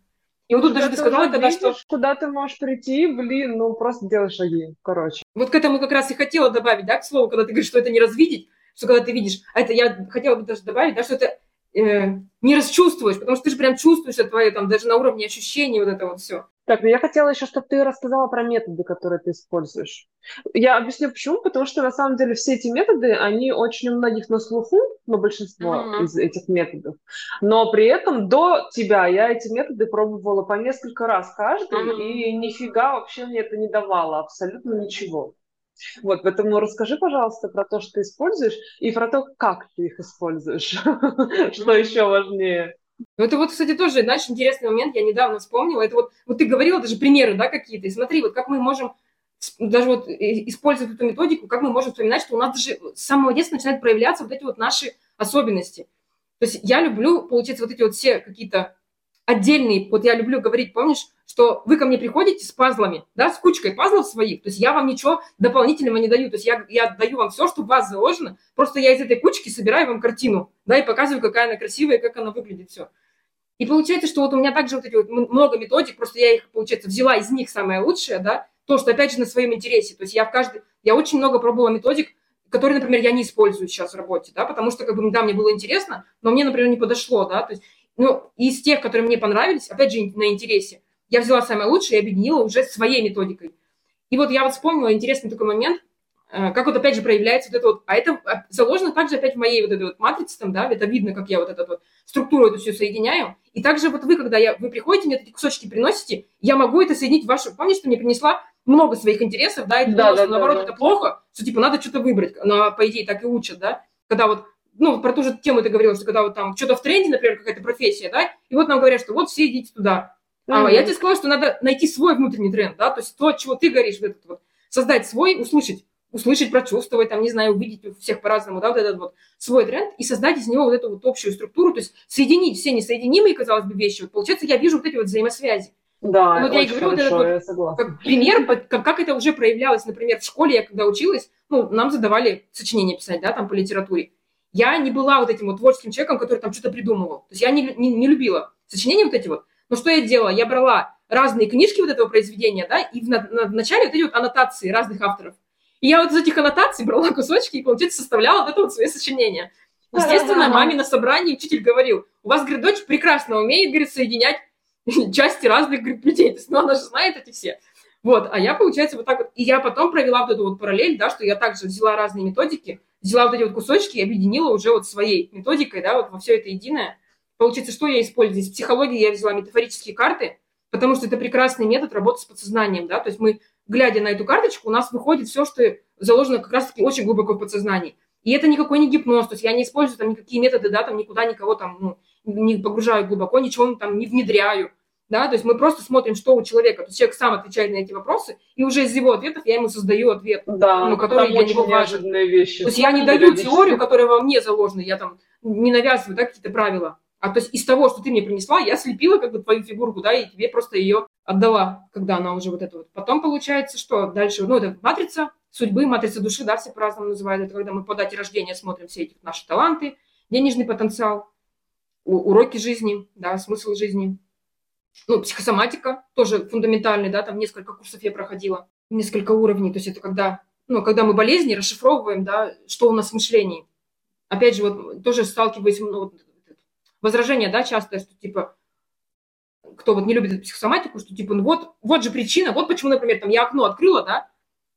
И вот тут даже ты сказала, когда что... Куда ты можешь прийти, блин, ну просто делай шаги, короче. Вот к этому как раз и хотела добавить, да, к слову, когда ты говоришь, что это не развидеть, что когда ты видишь, а это я хотела бы даже добавить, да, что это э, не расчувствуешь, потому что ты же прям чувствуешь это твое, там, даже на уровне ощущений вот это вот все. Так, ну я хотела еще, чтобы ты рассказала про методы, которые ты используешь. Я объясню почему, потому что на самом деле все эти методы, они очень у многих на слуху, но большинство mm-hmm. из этих методов. Но при этом до тебя я эти методы пробовала по несколько раз каждый, mm-hmm. и нифига вообще мне это не давало, абсолютно ничего. Вот, поэтому расскажи, пожалуйста, про то, что ты используешь, и про то, как ты их используешь, что еще важнее. Ну, это вот, кстати, тоже, знаешь, интересный момент, я недавно вспомнила. Это вот, вот ты говорила даже примеры, да, какие-то. И смотри, вот как мы можем даже вот использовать эту методику, как мы можем вспоминать, что у нас даже с самого детства начинают проявляться вот эти вот наши особенности. То есть я люблю, получается, вот эти вот все какие-то отдельные, вот я люблю говорить, помнишь, что вы ко мне приходите с пазлами, да, с кучкой пазлов своих, то есть я вам ничего дополнительного не даю, то есть я, я даю вам все, что в вас заложено, просто я из этой кучки собираю вам картину, да, и показываю, какая она красивая, как она выглядит, все. И получается, что вот у меня также вот эти вот много методик, просто я их, получается, взяла из них самое лучшее, да, то, что, опять же, на своем интересе, то есть я в каждой, я очень много пробовала методик, которые, например, я не использую сейчас в работе, да, потому что, как бы, да, мне было интересно, но мне, например, не подошло, да, то есть, ну, из тех, которые мне понравились, опять же, на интересе, я взяла самое лучшее и объединила уже своей методикой. И вот я вот вспомнила интересный такой момент, э, как вот опять же проявляется вот это вот, а это а, заложено также опять в моей вот этой вот матрице, там, да, это видно, как я вот эту вот структуру эту всю соединяю. И также вот вы, когда я, вы приходите, мне эти кусочки приносите, я могу это соединить в вашу, помнишь, что мне принесла много своих интересов, да, и ты да, думала, да, что, наоборот, да. это плохо, что, типа, надо что-то выбрать, но, по идее, так и учат, да, когда вот ну, про ту же тему ты говорила, что когда вот там что-то в тренде, например, какая-то профессия, да, и вот нам говорят, что вот все идите туда. Mm-hmm. А я тебе сказала, что надо найти свой внутренний тренд, да, то есть то, чего ты говоришь, вот этот вот, создать свой, услышать, услышать, прочувствовать, там, не знаю, увидеть у всех по-разному, да, вот этот вот свой тренд и создать из него вот эту вот общую структуру, то есть соединить все несоединимые, казалось бы, вещи. Вот получается, я вижу вот эти вот взаимосвязи. Да, и вот я и говорю, хорошо, вот этот вот, как пример, как, как это уже проявлялось, например, в школе, я когда училась, ну, нам задавали сочинение писать, да, там по литературе. Я не была вот этим вот творческим человеком, который там что-то придумывал. То есть я не, не, не любила сочинения вот эти вот. Но что я делала? Я брала разные книжки вот этого произведения, да, и в, на, на, в начале вот эти вот аннотации разных авторов. И я вот из этих аннотаций брала кусочки и, получается, составляла вот это вот свои сочинения. Естественно, маме на собрании учитель говорил, у вас, говорит, дочь прекрасно умеет, говорит, соединять части разных, говорит, людей. То есть, ну, она же знает эти все. Вот, а я, получается, вот так вот. И я потом провела вот эту вот параллель, да, что я также взяла разные методики, взяла вот эти вот кусочки и объединила уже вот своей методикой, да, вот во все это единое. Получается, что я использую? Из психологии я взяла метафорические карты, потому что это прекрасный метод работы с подсознанием, да, то есть мы, глядя на эту карточку, у нас выходит все, что заложено как раз-таки очень глубоко в подсознании. И это никакой не гипноз, то есть я не использую там никакие методы, да, там никуда никого там, ну, не погружаю глубоко, ничего там не внедряю, да, то есть мы просто смотрим, что у человека, то есть человек сам отвечает на эти вопросы, и уже из его ответов я ему создаю ответ, да, ну, который для него важен. Вещи. То есть я не даю теорию, которая во мне заложена, я там не навязываю, да, какие-то правила, а то есть из того, что ты мне принесла, я слепила как бы твою фигурку, да, и тебе просто ее отдала, когда она уже вот это вот. Потом получается, что дальше, ну, это матрица судьбы, матрица души, да, все по-разному называют. Это когда мы по дате рождения смотрим все эти наши таланты, денежный потенциал, уроки жизни, да, смысл жизни. Ну, психосоматика тоже фундаментальный, да, там несколько курсов я проходила, несколько уровней. То есть это когда, ну, когда мы болезни расшифровываем, да, что у нас в мышлении. Опять же, вот тоже сталкиваюсь, ну, вот, возражение, да, часто, что типа, кто вот не любит эту психосоматику, что типа, ну вот, вот же причина, вот почему, например, там я окно открыла, да,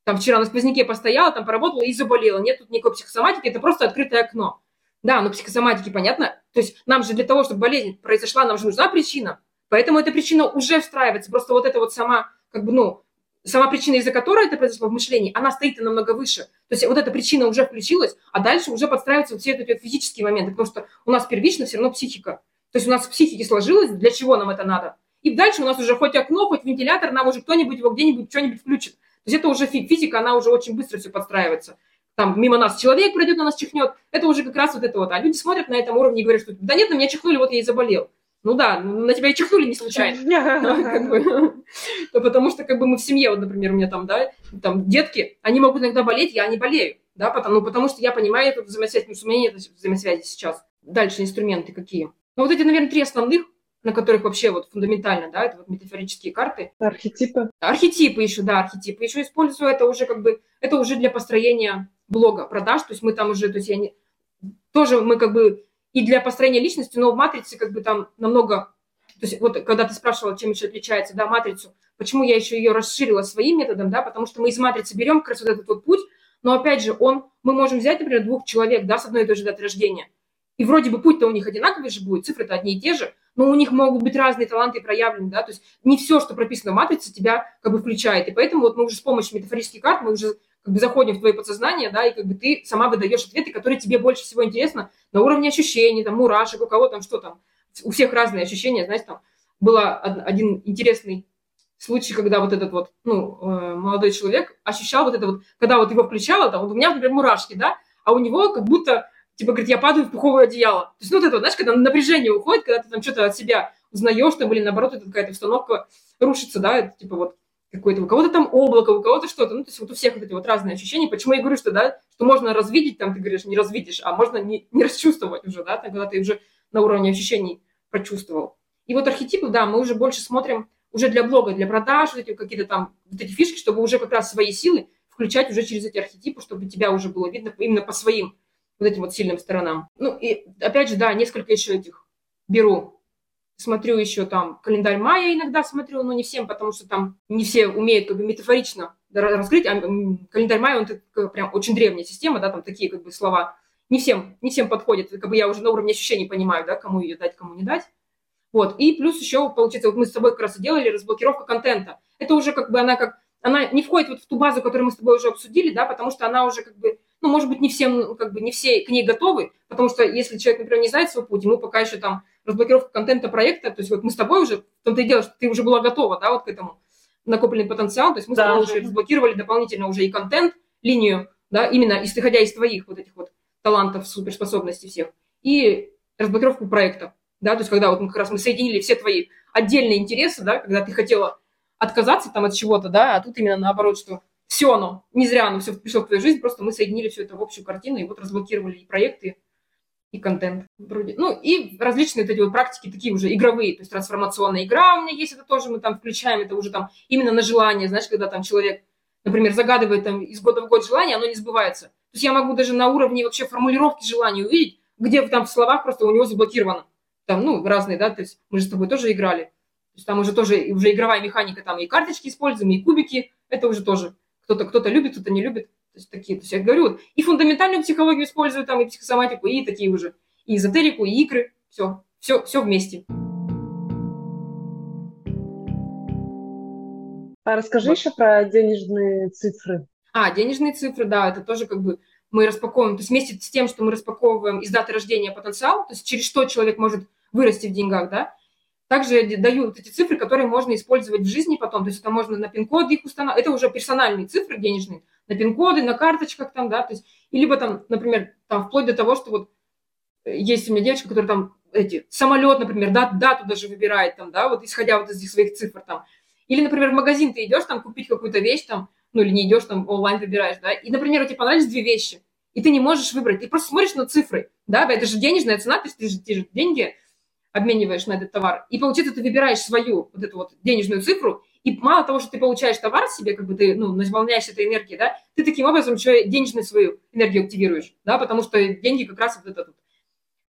там вчера на сквозняке постояла, там поработала и заболела. Нет тут никакой психосоматики, это просто открытое окно. Да, но психосоматики понятно. То есть нам же для того, чтобы болезнь произошла, нам же нужна причина. Поэтому эта причина уже встраивается. Просто вот эта вот сама, как бы, ну, сама причина, из-за которой это произошло в мышлении, она стоит намного выше. То есть вот эта причина уже включилась, а дальше уже подстраиваются все эти вот физические моменты, потому что у нас первично все равно психика. То есть у нас в психике сложилось, для чего нам это надо. И дальше у нас уже хоть окно, хоть вентилятор, нам уже кто-нибудь его где-нибудь что-нибудь включит. То есть это уже физика, она уже очень быстро все подстраивается. Там мимо нас человек пройдет, на нас чихнет. Это уже как раз вот это вот. А люди смотрят на этом уровне и говорят, что да нет, на меня чихнули, вот я и заболел. Ну да, на тебя и чихнули не случайно. Потому что как бы мы в семье, вот, например, у меня там, да, там детки, они могут иногда болеть, я не болею, да, потому, ну, потому что я понимаю эту взаимосвязь, потому что у меня нет взаимосвязи сейчас. Дальше инструменты какие. Ну вот эти, наверное, три основных, на которых вообще вот фундаментально, да, это вот метафорические карты. Архетипы. Архетипы еще, да, архетипы. Еще использую это уже как бы, это уже для построения блога, продаж, то есть мы там уже, то есть я не, тоже мы как бы и для построения личности, но в матрице как бы там намного... То есть вот когда ты спрашивала, чем еще отличается, да, матрицу, почему я еще ее расширила своим методом, да, потому что мы из матрицы берем как раз вот этот вот путь, но опять же, он, мы можем взять, например, двух человек, да, с одной и той же датой рождения, и вроде бы путь-то у них одинаковый же будет, цифры-то одни и те же, но у них могут быть разные таланты проявлены, да, то есть не все, что прописано в матрице, тебя как бы включает, и поэтому вот мы уже с помощью метафорических карт, мы уже как бы заходим в твое подсознание, да, и как бы ты сама выдаешь ответы, которые тебе больше всего интересны на уровне ощущений, там, мурашек, у кого там что там, у всех разные ощущения, знаете, там, был один интересный случай, когда вот этот вот, ну, э, молодой человек ощущал вот это вот, когда вот его включало, там, вот у меня, например, мурашки, да, а у него как будто, типа, говорит, я падаю в пуховое одеяло. То есть, ну, вот это, знаешь, когда напряжение уходит, когда ты там что-то от себя узнаешь, там, или наоборот, это какая-то установка рушится, да, это, типа, вот, какое-то, у кого-то там облако, у кого-то что-то. Ну, то есть вот у всех вот эти вот разные ощущения. Почему я говорю, что, да, что можно развидеть, там, ты говоришь, не развидишь, а можно не, не расчувствовать уже, да, когда ты уже на уровне ощущений прочувствовал. И вот архетипы, да, мы уже больше смотрим уже для блога, для продаж, вот эти какие-то там вот эти фишки, чтобы уже как раз свои силы включать уже через эти архетипы, чтобы тебя уже было видно именно по своим вот этим вот сильным сторонам. Ну, и опять же, да, несколько еще этих беру смотрю еще там календарь мая иногда смотрю, но не всем, потому что там не все умеют как бы метафорично раскрыть, а календарь мая, он такая прям очень древняя система, да, там такие как бы слова. Не всем, не всем подходит, как бы я уже на уровне ощущений понимаю, да, кому ее дать, кому не дать. Вот, и плюс еще, получается, вот мы с тобой как раз и делали разблокировка контента. Это уже как бы она как, она не входит вот в ту базу, которую мы с тобой уже обсудили, да, потому что она уже как бы, ну, может быть, не всем, как бы не все к ней готовы, потому что если человек, например, не знает свой путь, ему пока еще там разблокировка контента проекта, то есть вот мы с тобой уже, в том-то и дело, что ты уже была готова, да, вот к этому накопленный потенциал, то есть мы да. с тобой уже разблокировали дополнительно уже и контент, линию, да, именно исходя из твоих вот этих вот талантов, суперспособностей всех, и разблокировку проекта, да, то есть когда вот мы как раз мы соединили все твои отдельные интересы, да, когда ты хотела отказаться там от чего-то, да, а тут именно наоборот, что все оно, не зря оно все пришло в твою жизнь, просто мы соединили все это в общую картину и вот разблокировали и проекты, и контент вроде. Ну, и различные вот эти вот практики такие уже игровые, то есть трансформационная игра у меня есть, это тоже мы там включаем, это уже там именно на желание, знаешь, когда там человек, например, загадывает там из года в год желание, оно не сбывается. То есть я могу даже на уровне вообще формулировки желания увидеть, где там в словах просто у него заблокировано. Там, ну, разные, да, то есть мы же с тобой тоже играли. То есть там уже тоже уже игровая механика, там и карточки используем, и кубики, это уже тоже кто-то кто-то любит, кто-то не любит. То есть такие, то есть я говорю, и фундаментальную психологию использую, там, и психосоматику, и такие уже, и эзотерику, и игры, все, все, все вместе. А расскажи вот. еще про денежные цифры. А, денежные цифры, да, это тоже как бы мы распаковываем, то есть вместе с тем, что мы распаковываем из даты рождения потенциал, то есть через что человек может вырасти в деньгах, да, также дают эти цифры, которые можно использовать в жизни потом, то есть это можно на пин-коды их устанавливать, это уже персональные цифры денежные, на пин-коды, на карточках там, да, то есть, и либо там, например, там вплоть до того, что вот э, есть у меня девочка, которая там эти, самолет, например, дат, дату даже выбирает там, да, вот исходя вот из этих своих цифр там. Или, например, в магазин ты идешь там купить какую-то вещь там, ну или не идешь там онлайн выбираешь, да, и, например, тебе понравились две вещи, и ты не можешь выбрать, ты просто смотришь на цифры, да, это же денежная цена, то есть ты же, ты же деньги обмениваешь на этот товар, и получается ты выбираешь свою вот эту вот денежную цифру, и мало того, что ты получаешь товар себе, как бы ты, ну, наполняешь этой энергией, да, ты таким образом еще денежную свою энергию активируешь, да, потому что деньги как раз вот это вот,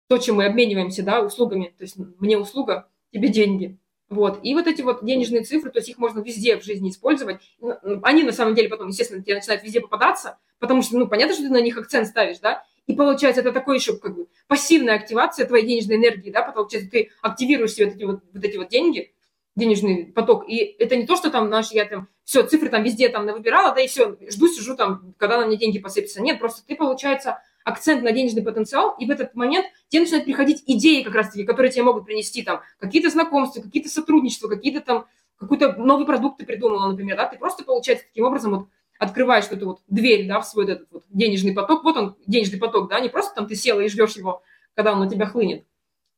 то, чем мы обмениваемся, да, услугами, то есть мне услуга, тебе деньги, вот. И вот эти вот денежные цифры, то есть их можно везде в жизни использовать. Они на самом деле потом, естественно, тебе начинают везде попадаться, потому что, ну, понятно, что ты на них акцент ставишь, да, и получается, это такой еще как бы пассивная активация твоей денежной энергии, да, получается, ты активируешь себе вот эти вот, вот эти вот деньги, денежный поток. И это не то, что там, знаешь, я там все, цифры там везде там выбирала, да, и все, жду, сижу там, когда на мне деньги посыпятся. Нет, просто ты, получается, акцент на денежный потенциал, и в этот момент тебе начинают приходить идеи как раз-таки, которые тебе могут принести там какие-то знакомства, какие-то сотрудничества, какие-то там, какой-то новый продукт ты придумала, например, да, ты просто, получается, таким образом вот открываешь эту вот дверь, да, в свой этот вот денежный поток, вот он, денежный поток, да, не просто там ты села и ждешь его, когда он на тебя хлынет,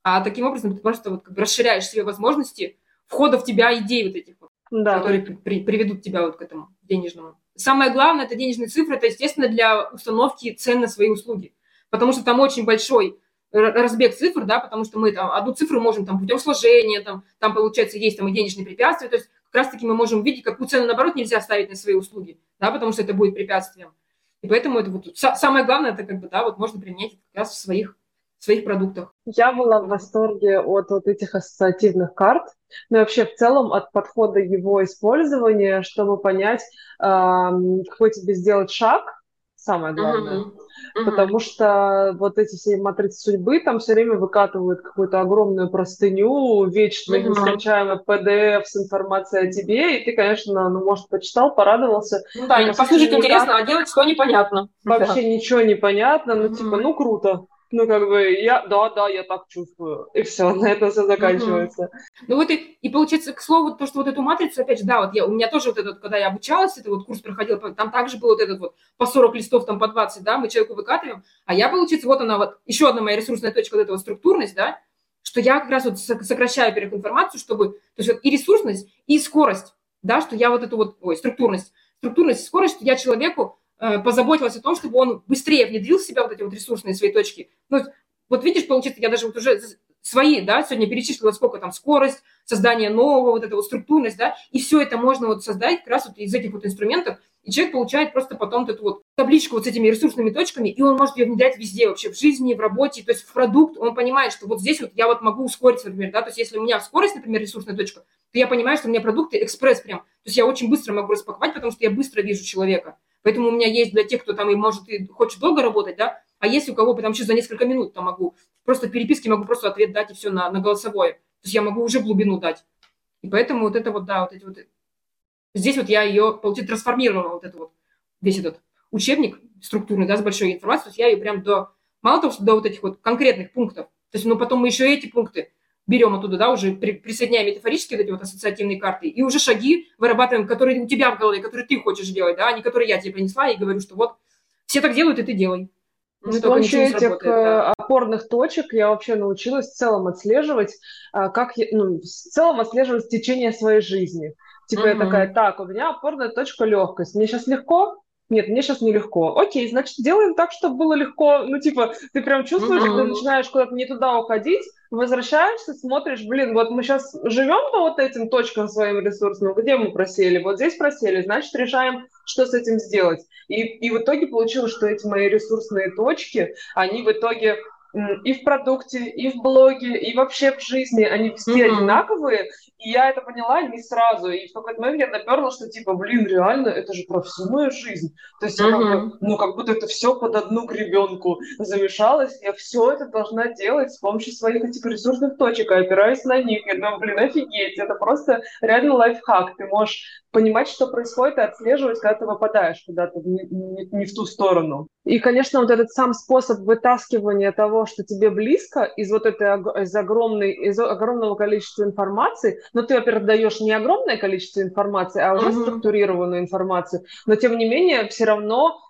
а таким образом ты просто вот как бы расширяешь себе возможности входа в тебя идей вот этих вот, да. которые при, приведут тебя вот к этому денежному Самое главное, это денежные цифры, это, естественно, для установки цен на свои услуги. Потому что там очень большой разбег цифр, да, потому что мы там одну цифру можем там путем сложения, там, там получается есть там и денежные препятствия, то есть как раз-таки мы можем видеть, какую цену, наоборот, нельзя ставить на свои услуги, да, потому что это будет препятствием. И поэтому это вот самое главное, это как бы, да, вот можно применять как раз в своих своих продуктах. Я была в восторге от вот этих ассоциативных карт, но вообще в целом от подхода его использования, чтобы понять, какой тебе сделать шаг, самое главное. Uh-huh. Uh-huh. Потому что вот эти все матрицы судьбы там все время выкатывают какую-то огромную простыню, вечно uh-huh. нескончаемый PDF с информацией о тебе, и ты, конечно, ну, может, почитал, порадовался. Ну да, послушать интересно, а делать что непонятно. Вообще да. ничего не понятно, ну uh-huh. типа, ну круто ну, как бы, я, да, да, я так чувствую. И все, на этом все заканчивается. Угу. Ну, вот и, и получается, к слову, то, что вот эту матрицу, опять же, да, вот я, у меня тоже вот этот, когда я обучалась, это вот курс проходил, там также был вот этот вот по 40 листов, там по 20, да, мы человеку выкатываем, а я, получается, вот она вот, еще одна моя ресурсная точка, вот эта вот структурность, да, что я как раз вот сокращаю перед информацию, чтобы, то есть вот и ресурсность, и скорость, да, что я вот эту вот, ой, структурность, структурность и скорость, что я человеку позаботилась о том, чтобы он быстрее внедрил в себя вот эти вот ресурсные свои точки. Ну, вот видишь, получается, я даже вот уже свои, да, сегодня перечислила, сколько там скорость, создание нового, вот эта вот структурность, да, и все это можно вот создать как раз вот из этих вот инструментов, и человек получает просто потом эту вот табличку вот с этими ресурсными точками, и он может ее внедрять везде вообще, в жизни, в работе, то есть в продукт, он понимает, что вот здесь вот я вот могу ускориться, например, да, то есть если у меня скорость, например, ресурсная точка, то я понимаю, что у меня продукты экспресс прям, то есть я очень быстро могу распаковать, потому что я быстро вижу человека, Поэтому у меня есть для тех, кто там и может и хочет долго работать, да, а есть у кого там еще за несколько минут там могу, просто переписки могу просто ответ дать и все на, на голосовое. То есть я могу уже глубину дать. И поэтому вот это вот, да, вот эти вот... Здесь вот я ее, получается, трансформировала, вот это вот, весь этот учебник структурный, да, с большой информацией, то есть я ее прям до, мало того, что до вот этих вот конкретных пунктов, то есть, ну, потом мы еще эти пункты берем оттуда, да, уже при, присоединяем метафорические вот эти вот ассоциативные карты, и уже шаги вырабатываем, которые у тебя в голове, которые ты хочешь делать, да, а не которые я тебе принесла и говорю, что вот все так делают, и ты делай. Ну, С помощью этих да. Э, опорных точек я вообще научилась в целом отслеживать, а, как я, ну, в целом отслеживать течение своей жизни. Типа угу. я такая, так, у меня опорная точка легкость. Мне сейчас легко, нет, мне сейчас нелегко. Окей, значит, делаем так, чтобы было легко. Ну, типа, ты прям чувствуешь, mm-hmm. когда начинаешь куда-то не туда уходить, возвращаешься, смотришь, блин, вот мы сейчас живем по вот этим точкам своим ресурсным, где мы просели, вот здесь просели, значит, решаем, что с этим сделать. И, и в итоге получилось, что эти мои ресурсные точки, они в итоге и в продукте, и в блоге, и вообще в жизни, они все mm-hmm. одинаковые, и я это поняла не сразу, и в какой-то момент я наперла, что типа, блин, реально, это же про всю мою жизнь. То есть mm-hmm. я как бы, ну, как будто это все под одну гребенку замешалось, я все это должна делать с помощью своих этих ресурсных точек, и опираюсь на них, я думаю, блин, офигеть, это просто реально лайфхак, ты можешь понимать, что происходит, и отслеживать, когда ты выпадаешь куда-то не, не, не в ту сторону. И, конечно, вот этот сам способ вытаскивания того, что тебе близко, из вот этой из огромной, из огромного количества информации, но ты, во-первых, даешь не огромное количество информации, а уже структурированную информацию, но тем не менее все равно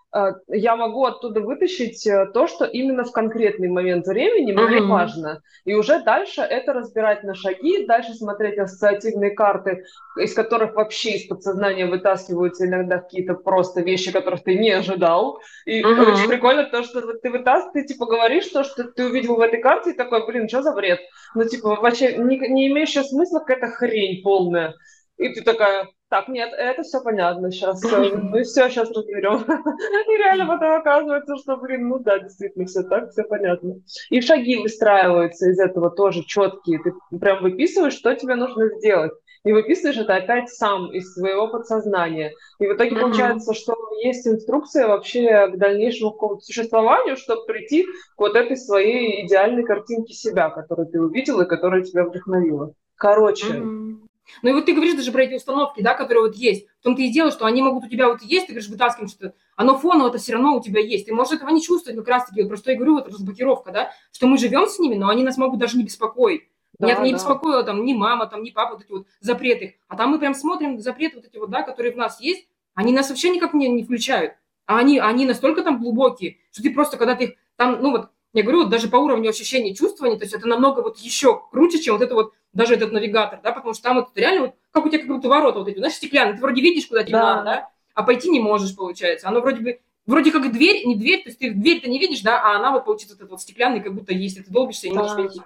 я могу оттуда вытащить э, то, что именно в конкретный момент времени мне mm-hmm. важно. И уже дальше это разбирать на шаги, дальше смотреть ассоциативные карты, из которых вообще из подсознания вытаскиваются иногда какие-то просто вещи, которых ты не ожидал. И mm-hmm. очень прикольно то, что ты вытаскиваешь, ты типа говоришь то, что ты увидел в этой карте, и такой, блин, что за бред? Ну, типа, вообще не, не имеющая смысла какая-то хрень полная. И ты такая, так, нет, это все понятно сейчас. Мы все сейчас разберем. И реально потом оказывается, что, блин, ну да, действительно, все так, все понятно. И шаги выстраиваются из этого тоже четкие. Ты прям выписываешь, что тебе нужно сделать. И выписываешь это опять сам из своего подсознания. И в итоге mm-hmm. получается, что есть инструкция вообще к дальнейшему какому-то существованию, чтобы прийти к вот этой своей идеальной картинке себя, которую ты увидел и которая тебя вдохновила. Короче, mm-hmm. Ну и вот ты говоришь даже про эти установки, да, которые вот есть. В том-то и дело, что они могут у тебя вот есть, ты говоришь, вытаскиваем что-то, оно фоново это все равно у тебя есть. Ты можешь этого не чувствовать как раз-таки, вот про что я говорю, вот разблокировка, да, что мы живем с ними, но они нас могут даже не беспокоить. Да, Меня да. не беспокоило там ни мама, там, ни папа, вот эти вот запреты. А там мы прям смотрим запреты вот эти вот, да, которые в нас есть, они нас вообще никак не, не включают. А они, они настолько там глубокие, что ты просто, когда ты там, ну вот, я говорю, вот даже по уровню ощущений, чувствований, то есть это намного вот еще круче, чем вот это вот, даже этот навигатор, да, потому что там вот реально вот, как у тебя как будто ворота вот эти, знаешь, стеклянные, ты вроде видишь, куда тебе да. надо, да, а пойти не можешь, получается. Оно вроде бы, вроде как дверь, не дверь, то есть ты дверь-то не видишь, да, а она вот, получится, вот этот вот стеклянный, как будто есть, и ты долбишься и не да. можешь войти.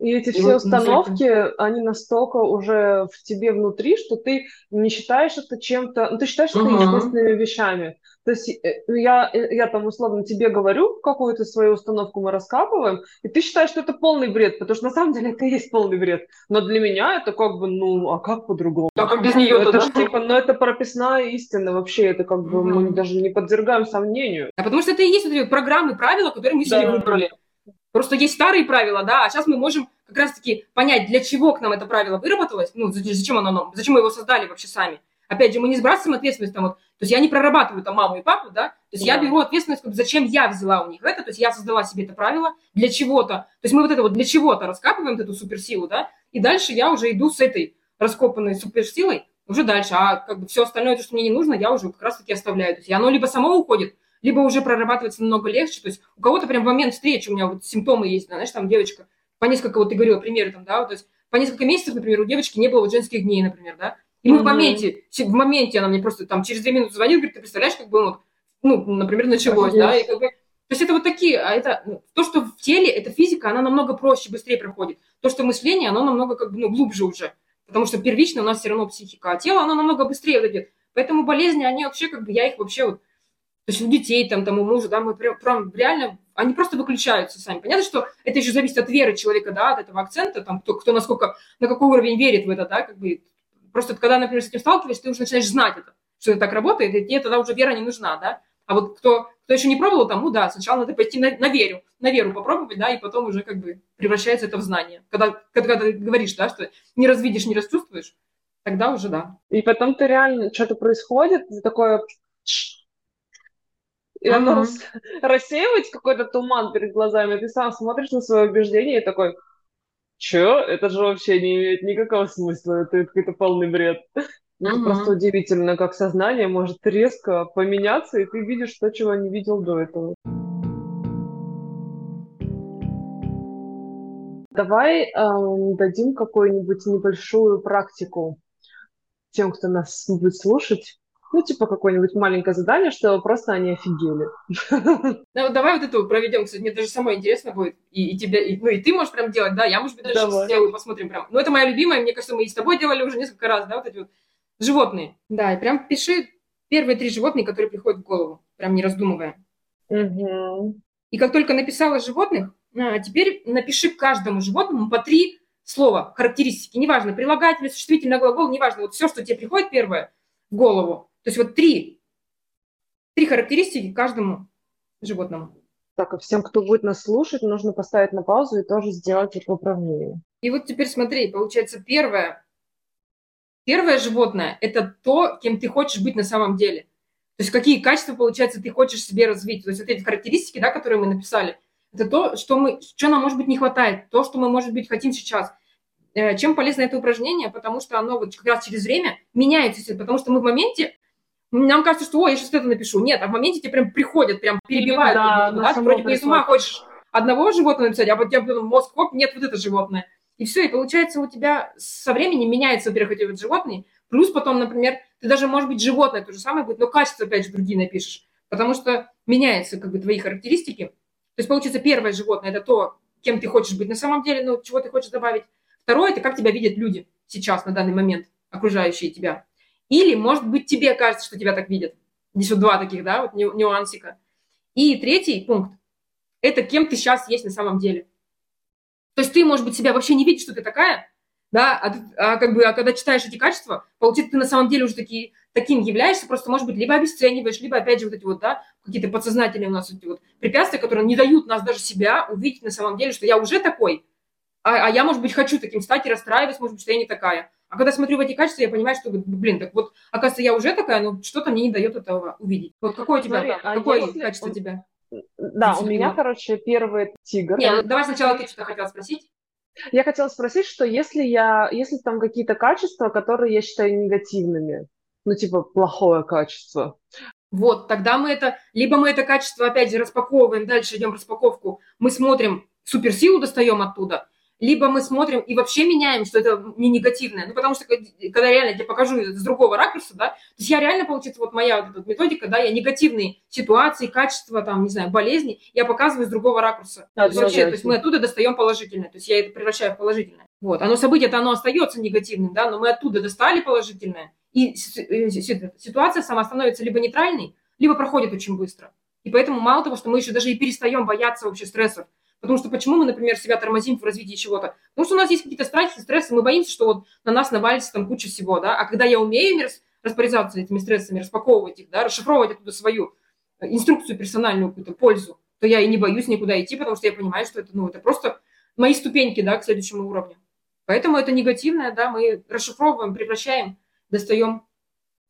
И эти и все вот установки, они настолько уже в тебе внутри, что ты не считаешь это чем-то, ну, ты считаешь это uh-huh. естественными вещами. То есть э, я, э, я там условно тебе говорю, какую-то свою установку мы раскапываем, и ты считаешь, что это полный бред, потому что на самом деле это и есть полный бред. Но для меня это как бы, ну, а как по-другому? А как без нее Это да? типа, ну это прописная истина вообще, это как бы mm-hmm. мы даже не подвергаем сомнению. А потому что это и есть вот эти программы, правила, которые мы себе да. выбрали. Просто есть старые правила, да, а сейчас мы можем как раз-таки понять, для чего к нам это правило выработалось, ну, зачем оно нам, зачем мы его создали вообще сами. Опять же, мы не сбрасываем ответственность там вот, то есть я не прорабатываю там маму и папу, да, то есть yeah. я беру ответственность, как, зачем я взяла у них это, то есть я создала себе это правило для чего-то, то есть мы вот это вот для чего-то раскапываем эту суперсилу, да, и дальше я уже иду с этой раскопанной суперсилой уже дальше, а как бы все остальное, то, что мне не нужно, я уже как раз-таки оставляю, то есть оно либо само уходит, либо уже прорабатывается намного легче, то есть у кого-то прям в момент встречи, у меня вот симптомы есть, да, знаешь, там девочка, по несколько, вот ты говорила примеры там, да, вот, то есть по несколько месяцев, например, у девочки не было вот женских дней, например, да, и мы mm-hmm. в моменте, в моменте она мне просто там через две минуты звонит, говорит, ты представляешь, как бы, вот, ну, например, началось, да, и как бы, то есть это вот такие, а это, ну, то, что в теле, это физика, она намного проще, быстрее проходит. То, что мышление, оно намного как бы, ну, глубже уже, потому что первично у нас все равно психика, а тело, оно намного быстрее вот идет. Поэтому болезни, они вообще, как бы, я их вообще вот, то есть у детей, там, там, у мужа, да, мы прям, прям реально, они просто выключаются сами. Понятно, что это еще зависит от веры человека, да, от этого акцента, там, кто, кто насколько, на какой уровень верит в это, да, как бы, Просто когда, например, с этим сталкиваешься, ты уже начинаешь знать это, что это так работает, и тебе тогда уже вера не нужна, да. А вот кто, кто еще не пробовал, там, ну да, сначала надо пойти на, на веру, на веру попробовать, да, и потом уже как бы превращается это в знание. Когда, когда, ты говоришь, да, что не развидишь, не расчувствуешь, тогда уже да. И потом ты реально, что-то происходит, такое и uh-huh. оно рассеивается какой-то туман перед глазами, ты сам смотришь на свое убеждение и такой, Чё? Это же вообще не имеет никакого смысла, это какой-то полный бред. Это угу. просто удивительно, как сознание может резко поменяться, и ты видишь то, чего не видел до этого. Давай эм, дадим какую-нибудь небольшую практику тем, кто нас будет слушать, ну, типа какое-нибудь маленькое задание, что просто они офигели. Да, вот давай вот эту проведем, кстати, мне даже самое интересно будет. И, и тебе, и, ну, и ты можешь прям делать, да, я, может быть, даже давай. сделаю, посмотрим прям. Ну, это моя любимая, мне кажется, мы и с тобой делали уже несколько раз, да, вот эти вот животные. Да, и прям пиши первые три животные, которые приходят в голову, прям не раздумывая. Угу. И как только написала животных, а, теперь напиши каждому животному по три слова, характеристики, неважно, прилагательное, существительное, глагол, неважно, вот все, что тебе приходит первое в голову, то есть вот три, три характеристики каждому животному. Так, а всем, кто будет нас слушать, нужно поставить на паузу и тоже сделать это упражнение. И вот теперь смотри, получается, первое, первое животное – это то, кем ты хочешь быть на самом деле. То есть какие качества, получается, ты хочешь себе развить. То есть вот эти характеристики, да, которые мы написали, это то, что, мы, что нам, может быть, не хватает, то, что мы, может быть, хотим сейчас. Э, чем полезно это упражнение? Потому что оно вот как раз через время меняется, потому что мы в моменте нам кажется, что, ой, я сейчас это напишу. Нет, а в моменте тебе прям приходят, прям перебивают. Да, да, да, вроде бы из ума хочешь одного животного написать, а вот тебе потом мозг, хоп, нет, вот это животное. И все, и получается у тебя со временем меняется, во-первых, эти вот животные, плюс потом, например, ты даже, может быть, животное то же самое будет, но качество, опять же, другие напишешь, потому что меняются как бы твои характеристики. То есть, получается, первое животное – это то, кем ты хочешь быть на самом деле, ну, чего ты хочешь добавить. Второе – это как тебя видят люди сейчас, на данный момент, окружающие тебя. Или, может быть, тебе кажется, что тебя так видят. Здесь вот два таких, да, вот нюансика. И третий пункт – это кем ты сейчас есть на самом деле. То есть ты, может быть, себя вообще не видишь, что ты такая, да, а, а как бы, а когда читаешь эти качества, получается, ты на самом деле уже такие, таким являешься, просто, может быть, либо обесцениваешь, либо, опять же, вот эти вот, да, какие-то подсознательные у нас эти вот препятствия, которые не дают нас даже себя увидеть на самом деле, что я уже такой, а, а я, может быть, хочу таким стать и расстраиваюсь, может быть, что я не такая. А когда смотрю в эти качества, я понимаю, что, блин, так вот, оказывается, я уже такая, но что-то мне не дает этого увидеть. Вот какое у тебя, Смотри, а какое если... качество у тебя? Да, у меня, короче, первый тигр. Нет, ну, давай сначала ты что хотела спросить. Я хотела спросить, что если я, если там какие-то качества, которые я считаю негативными, ну, типа, плохое качество. Вот, тогда мы это, либо мы это качество, опять же, распаковываем, дальше идем распаковку, мы смотрим, суперсилу достаем оттуда, либо мы смотрим и вообще меняем, что это не негативное. Ну, потому что, когда реально я тебе покажу с другого ракурса, да, то есть я реально, получится, вот моя вот эта методика, да, я негативные ситуации, качества, там, не знаю, болезни, я показываю с другого ракурса. Да, то, есть вообще, то есть мы оттуда достаем положительное, то есть я это превращаю в положительное. Вот, оно событие-то, оно остается негативным, да, но мы оттуда достали положительное, и э, ситуация сама становится либо нейтральной, либо проходит очень быстро. И поэтому мало того, что мы еще даже и перестаем бояться вообще стрессов, Потому что почему мы, например, себя тормозим в развитии чего-то? Потому что у нас есть какие-то страхи, стрессы, мы боимся, что вот на нас навалится там куча всего, да, а когда я умею распоряжаться этими стрессами, распаковывать их, да, расшифровывать оттуда свою э, инструкцию персональную какую-то пользу, то я и не боюсь никуда идти, потому что я понимаю, что это, ну, это просто мои ступеньки, да, к следующему уровню. Поэтому это негативное, да, мы расшифровываем, превращаем, достаем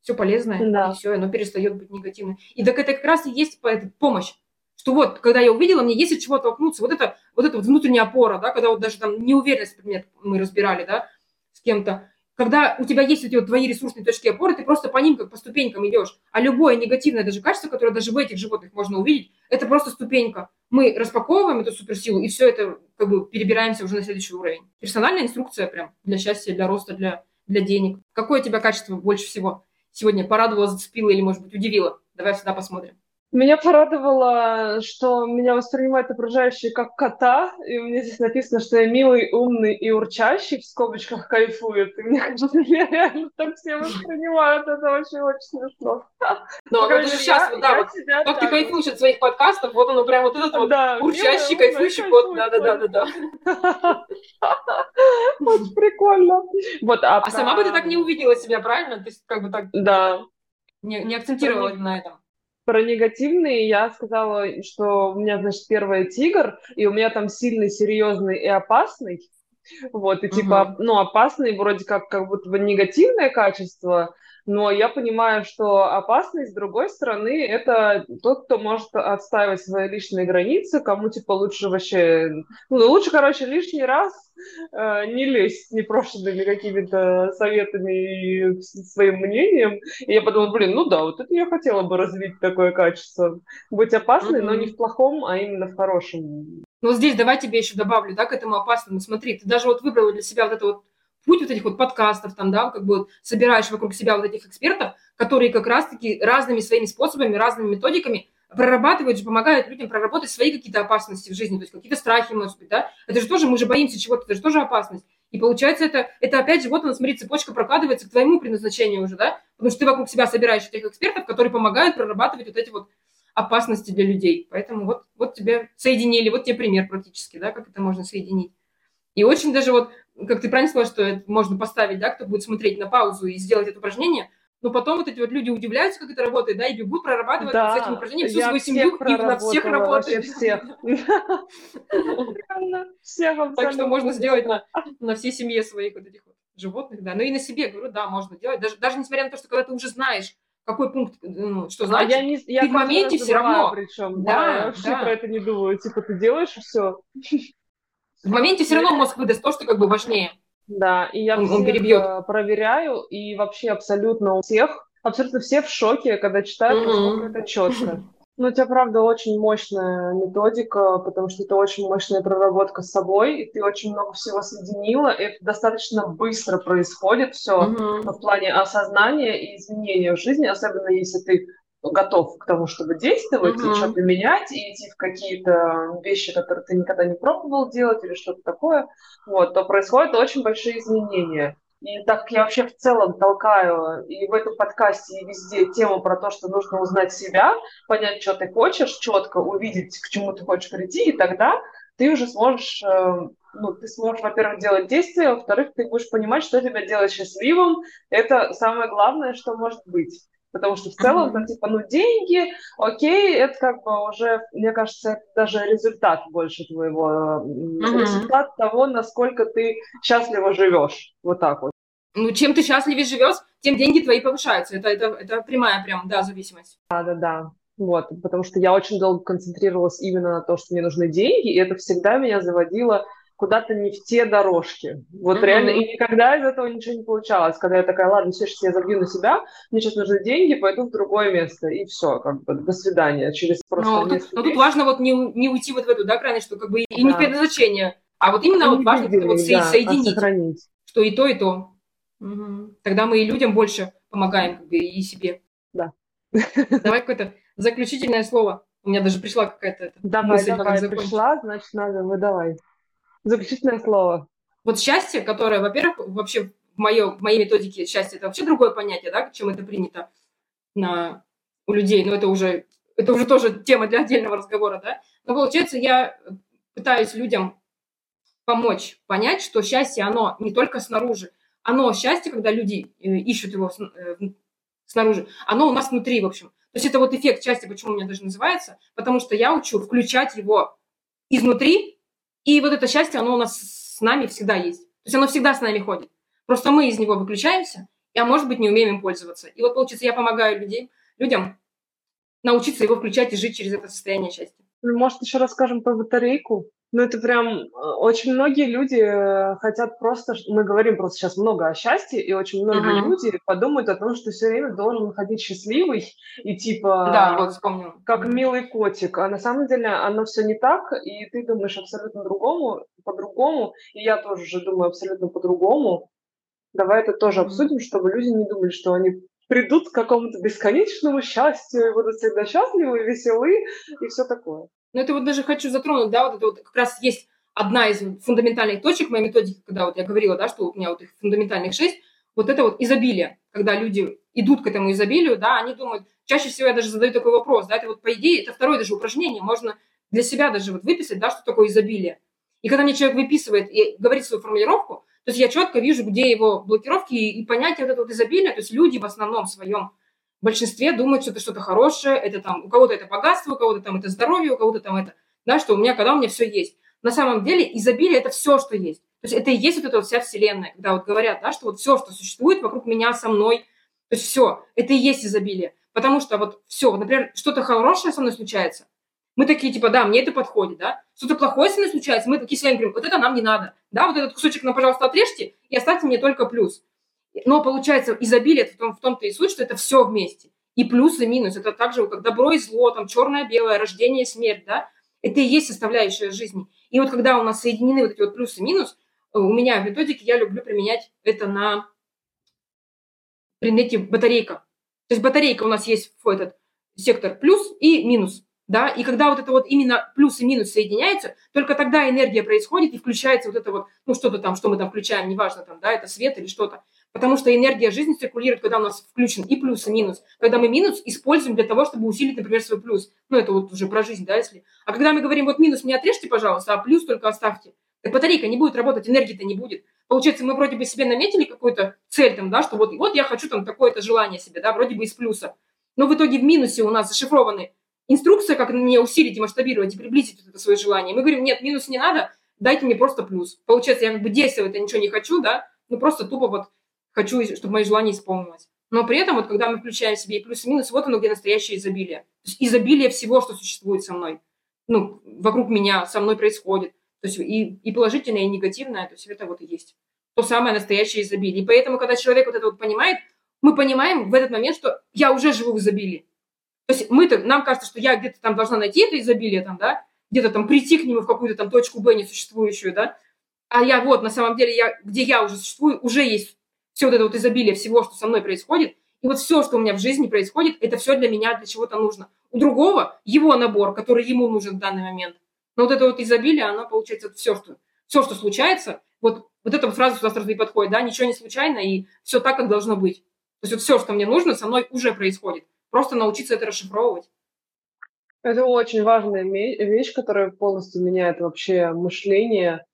все полезное, да. и все, оно перестает быть негативным. И так это как раз и есть помощь что вот, когда я увидела, мне есть от чего толкнуться. Вот это, вот это вот внутренняя опора, да, когда вот даже там неуверенность предмет мы разбирали, да, с кем-то. Когда у тебя есть эти вот твои ресурсные точки опоры, ты просто по ним как по ступенькам идешь. А любое негативное даже качество, которое даже в этих животных можно увидеть, это просто ступенька. Мы распаковываем эту суперсилу, и все это как бы перебираемся уже на следующий уровень. Персональная инструкция прям для счастья, для роста, для, для денег. Какое у тебя качество больше всего сегодня порадовало, зацепило или, может быть, удивило? Давай сюда посмотрим. Меня порадовало, что меня воспринимают окружающие как кота, и у меня здесь написано, что я милый, умный и урчащий, в скобочках кайфует. И мне кажется, меня реально так все воспринимают, это вообще очень смешно. Ну, а вот сейчас, да, вот, как ты кайфуешь от своих подкастов, вот оно прям вот этот вот да, урчащий, кайфующий кот, да-да-да-да. Очень прикольно. Вот, а, а сама бы ты так не увидела себя, правильно? То есть как бы так... Да. Не, акцентировалась на этом про негативные я сказала, что у меня, значит, первый тигр, и у меня там сильный, серьезный и опасный. Вот, и типа, угу. ну, опасный вроде как, как будто бы негативное качество, но я понимаю, что опасность, с другой стороны, это тот, кто может отстаивать свои личные границы, кому, типа, лучше вообще... Ну, лучше, короче, лишний раз э, не лезть непрошенными какими-то советами и своим мнением. И я подумала, блин, ну да, вот это я хотела бы развить такое качество. Быть опасной, mm-hmm. но не в плохом, а именно в хорошем. Ну, здесь давай тебе еще добавлю, да, к этому опасному. Смотри, ты даже вот выбрала для себя вот это вот путь вот этих вот подкастов, там, да, как бы вот собираешь вокруг себя вот этих экспертов, которые как раз-таки разными своими способами, разными методиками прорабатывают же, помогают людям проработать свои какие-то опасности в жизни, то есть какие-то страхи, может быть, да. Это же тоже, мы же боимся чего-то, это же тоже опасность. И получается, это, это опять же, вот она, смотри, цепочка прокладывается к твоему предназначению уже, да, потому что ты вокруг себя собираешь этих экспертов, которые помогают прорабатывать вот эти вот опасности для людей. Поэтому вот, вот тебе соединили, вот тебе пример практически, да, как это можно соединить. И очень даже вот как ты правильно сказала, что это можно поставить, да, кто будет смотреть на паузу и сделать это упражнение, но потом вот эти вот люди удивляются, как это работает, да, и бегут прорабатывать да, с этим упражнением всю свою семью, и на всех работает. Всех. Всех Так что можно сделать на, на всей семье своих вот этих вот животных, да. Ну и на себе, говорю, да, можно делать. Даже, даже несмотря на то, что когда ты уже знаешь, какой пункт, ну, что А значит. я не, я ты в моменте всё равно. Причем, Да, да, я вообще да. про это не думаю. Типа ты делаешь и все. В моменте все равно мозг выдаст то, что как бы важнее. Да, и я Он- он всех, перебьет. э, проверяю, и вообще абсолютно у всех, абсолютно все в шоке, когда читают, насколько это четко. Ну, у тебя, правда, очень мощная методика, потому что это очень мощная проработка с собой, и ты очень много всего соединила, и это достаточно быстро происходит все Мгм. в плане осознания и изменения в жизни, особенно если ты готов к тому, чтобы действовать Мгм. и что-то менять, и идти в какие-то вещи, которые ты никогда не пробовал делать или что-то такое, вот, то происходят очень большие изменения. И так как я вообще в целом толкаю и в этом подкасте, и везде тему про то, что нужно узнать себя, понять, что ты хочешь, четко увидеть, к чему ты хочешь прийти, и тогда ты уже сможешь, э, ну, ты сможешь, во-первых, делать действия, во-вторых, ты будешь понимать, что тебя делает счастливым. Это самое главное, что может быть. Потому что в целом, там, типа, ну, деньги, окей, это как бы уже, мне кажется, даже результат больше твоего, Мгм. результат того, насколько ты счастливо живешь. Вот так вот. Ну, чем ты счастливее живешь, тем деньги твои повышаются. Это, это, это прямая прям, да, зависимость. Да-да-да. Вот, потому что я очень долго концентрировалась именно на то, что мне нужны деньги, и это всегда меня заводило куда-то не в те дорожки. Вот Мгм. реально, и никогда из этого ничего не получалось. Когда я такая, ладно, все, сейчас я забью на себя, мне сейчас нужны деньги, пойду в другое место, и все, как бы, до свидания. Через просто Но, тут, но тут важно вот не, не уйти вот в эту, да, крайность, что как бы и не Да. предназначение, а вот именно вот важно как-то вот со- Да, а соединить, сохранить. что и то, и то. Мгм. Тогда мы и людям больше помогаем, как бы, и себе. Да. Давай какое-то заключительное слово. У меня даже пришла какая-то Давай, мысль, давай, пришла, значит, надо, выдавай. Заключительное слово. Вот счастье, которое, во-первых, вообще в, моё, в моей методике счастье, это вообще другое понятие, да, чем это принято на, у людей. Но это уже, это уже тоже тема для отдельного разговора, да. Но получается, я пытаюсь людям помочь понять, что счастье, оно не только снаружи. Оно счастье, когда люди э, ищут его э, снаружи, оно у нас внутри, в общем. То есть это вот эффект счастья, почему у меня даже называется, потому что я учу включать его изнутри, и вот это счастье, оно у нас с нами всегда есть. То есть оно всегда с нами ходит. Просто мы из него выключаемся, а может быть не умеем им пользоваться. И вот получается, я помогаю людей, людям научиться его включать и жить через это состояние счастья. Ну, Может, еще расскажем про батарейку? Ну, это прям э, очень многие люди э, хотят просто, мы говорим просто сейчас много о счастье, и очень многие Мгм. люди подумают о том, что все время должен ходить счастливый и типа да, вот вспомнила. как милый котик. А на самом деле оно все не так, и ты думаешь абсолютно другому, по-другому, и я тоже же думаю абсолютно по-другому. Давай это тоже Мгм. обсудим, чтобы люди не думали, что они придут к какому-то бесконечному счастью и будут всегда счастливы, веселы и все такое. Но это вот даже хочу затронуть, да, вот это вот как раз есть одна из фундаментальных точек моей методики, когда вот я говорила, да, что у меня вот их фундаментальных шесть, вот это вот изобилие, когда люди идут к этому изобилию, да, они думают, чаще всего я даже задаю такой вопрос, да, это вот по идее, это второе даже упражнение, можно для себя даже вот выписать, да, что такое изобилие. И когда мне человек выписывает и говорит свою формулировку, то есть я четко вижу, где его блокировки и, и понятие вот этого вот изобилия, то есть люди в основном своем большинстве думают, что это что-то хорошее, это там, у кого-то это богатство, у кого-то там это здоровье, у кого-то там это, да, что у меня, когда у меня все есть. На самом деле изобилие – это все, что есть. То есть это и есть вот эта вот вся вселенная, когда вот говорят, да, что вот все, что существует вокруг меня, со мной, то есть все, это и есть изобилие. Потому что вот все, например, что-то хорошее со мной случается, мы такие, типа, да, мне это подходит, да, что-то плохое со мной случается, мы такие с вами говорим, вот это нам не надо, да, вот этот кусочек нам, пожалуйста, отрежьте и оставьте мне только плюс. Но получается, изобилие в, том, в том-то и суть, что это все вместе. И плюс, и минус. Это также как добро и зло, там черное, белое, рождение смерть, да. Это и есть составляющая жизни. И вот когда у нас соединены вот эти вот плюс и минус, э, у меня в методике я люблю применять это на предмете батарейка. То есть батарейка у нас есть в этот сектор плюс и минус. Да, и когда вот это вот именно плюс и минус соединяются, только тогда энергия происходит и включается вот это вот, ну что-то там, что мы там включаем, неважно там, да, это свет или что-то. Потому что энергия жизни циркулирует, когда у нас включен и плюс, и минус. Когда мы минус используем для того, чтобы усилить, например, свой плюс. Ну, это вот уже про жизнь, да, если. А когда мы говорим, вот минус не отрежьте, пожалуйста, а плюс только оставьте, так батарейка не будет работать, энергии-то не будет. Получается, мы вроде бы себе наметили какую-то цель там, да, что вот, вот я хочу там такое-то желание себе, да, вроде бы из плюса. Но в итоге в минусе у нас зашифрованы инструкция, как мне усилить и масштабировать и приблизить вот это свое желание. Мы говорим, нет, минус не надо, дайте мне просто плюс. Получается, я как бы действовать-то ничего не хочу, да, ну просто тупо вот хочу, чтобы мои желания исполнилось. Но при этом, вот когда мы включаем себе плюс и минус, вот оно, где настоящее изобилие. То есть изобилие всего, что существует со мной. Ну, вокруг меня, со мной происходит. То есть и, и положительное, и негативное, то есть это вот и есть то самое настоящее изобилие. И поэтому, когда человек вот это вот понимает, мы понимаем в этот момент, что я уже живу в изобилии. То есть мы-то, нам кажется, что я где-то там должна найти это изобилие, там, да, где-то там прийти к нему в какую-то там точку Б несуществующую, да, а я вот, на самом деле, я, где я уже существую, уже есть все вот это вот изобилие всего, что со мной происходит, и вот все, что у меня в жизни происходит, это все для меня для чего-то нужно. У другого его набор, который ему нужен в данный момент. Но вот это вот изобилие, оно получается все, что, все, что случается, вот, вот эта вот фраза сюда сразу и подходит, да, ничего не случайно, и все так, как должно быть. То есть вот все, что мне нужно, со мной уже происходит. Просто научиться это расшифровывать. Это очень важная вещь, которая полностью меняет вообще мышление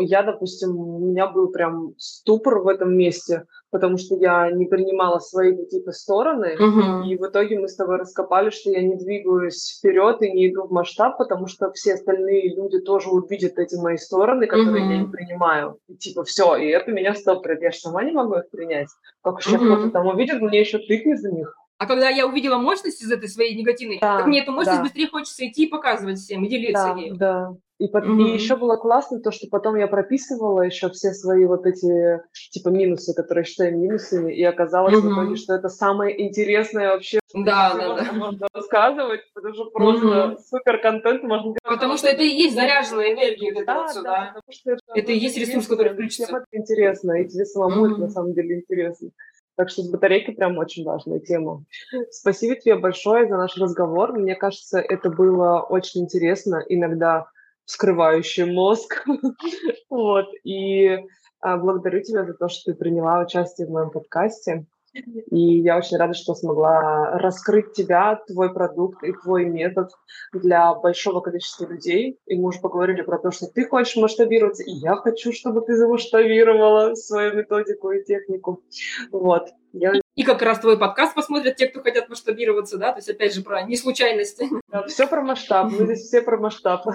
я, допустим, у меня был прям ступор в этом месте, потому что я не принимала свои какие-то стороны, uh-huh. и в итоге мы с тобой раскопали, что я не двигаюсь вперед и не иду в масштаб, потому что все остальные люди тоже увидят эти мои стороны, которые uh-huh. я не принимаю. И типа все, и это меня стопорит. Я же сама не могу их принять. Как уж uh-huh. кто-то там увидит, мне еще тыкнет за них. А когда я увидела мощность из этой своей негативной, да, так мне эту мощность да. быстрее хочется идти и показывать всем, и делиться да, ею. Да, и, под... mm-hmm. и еще было классно то, что потом я прописывала еще все свои вот эти типа минусы, которые считаю минусами, и оказалось mm-hmm. в итоге, что это самое интересное вообще, да, да, да. можно рассказывать, потому что просто mm-hmm. супер контент можно делать. Потому что это и есть заряженная энергия, вот да, это, да, да. Что это, это и есть ресурс, который включится. Всем это интересно, и тебе самому mm-hmm. это на самом деле интересно. Так что с батарейкой прям очень важная тема. Спасибо тебе большое за наш разговор. Мне кажется, это было очень интересно. Иногда вскрывающий мозг. вот. И а, благодарю тебя за то, что ты приняла участие в моем подкасте. И я очень рада, что смогла раскрыть тебя, твой продукт и твой метод для большого количества людей. И мы уже поговорили про то, что ты хочешь масштабироваться, и я хочу, чтобы ты замасштабировала свою методику и технику. Вот. Я... И как раз твой подкаст посмотрят те, кто хотят масштабироваться, да? То есть, опять же, про неслучайности. Да, все про масштаб. Мы здесь все про масштаб.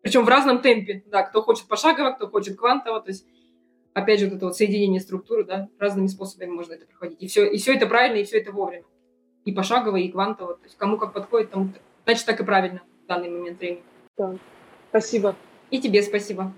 Причем в разном темпе. Да, кто хочет пошагово, кто хочет квантово. То есть, опять же, вот это вот соединение структуры, да, разными способами можно это проходить. И все, и все это правильно, и все это вовремя. И пошагово, и квантово. То есть, кому как подходит, тому, значит, так и правильно в данный момент времени. Да. Спасибо. И тебе спасибо.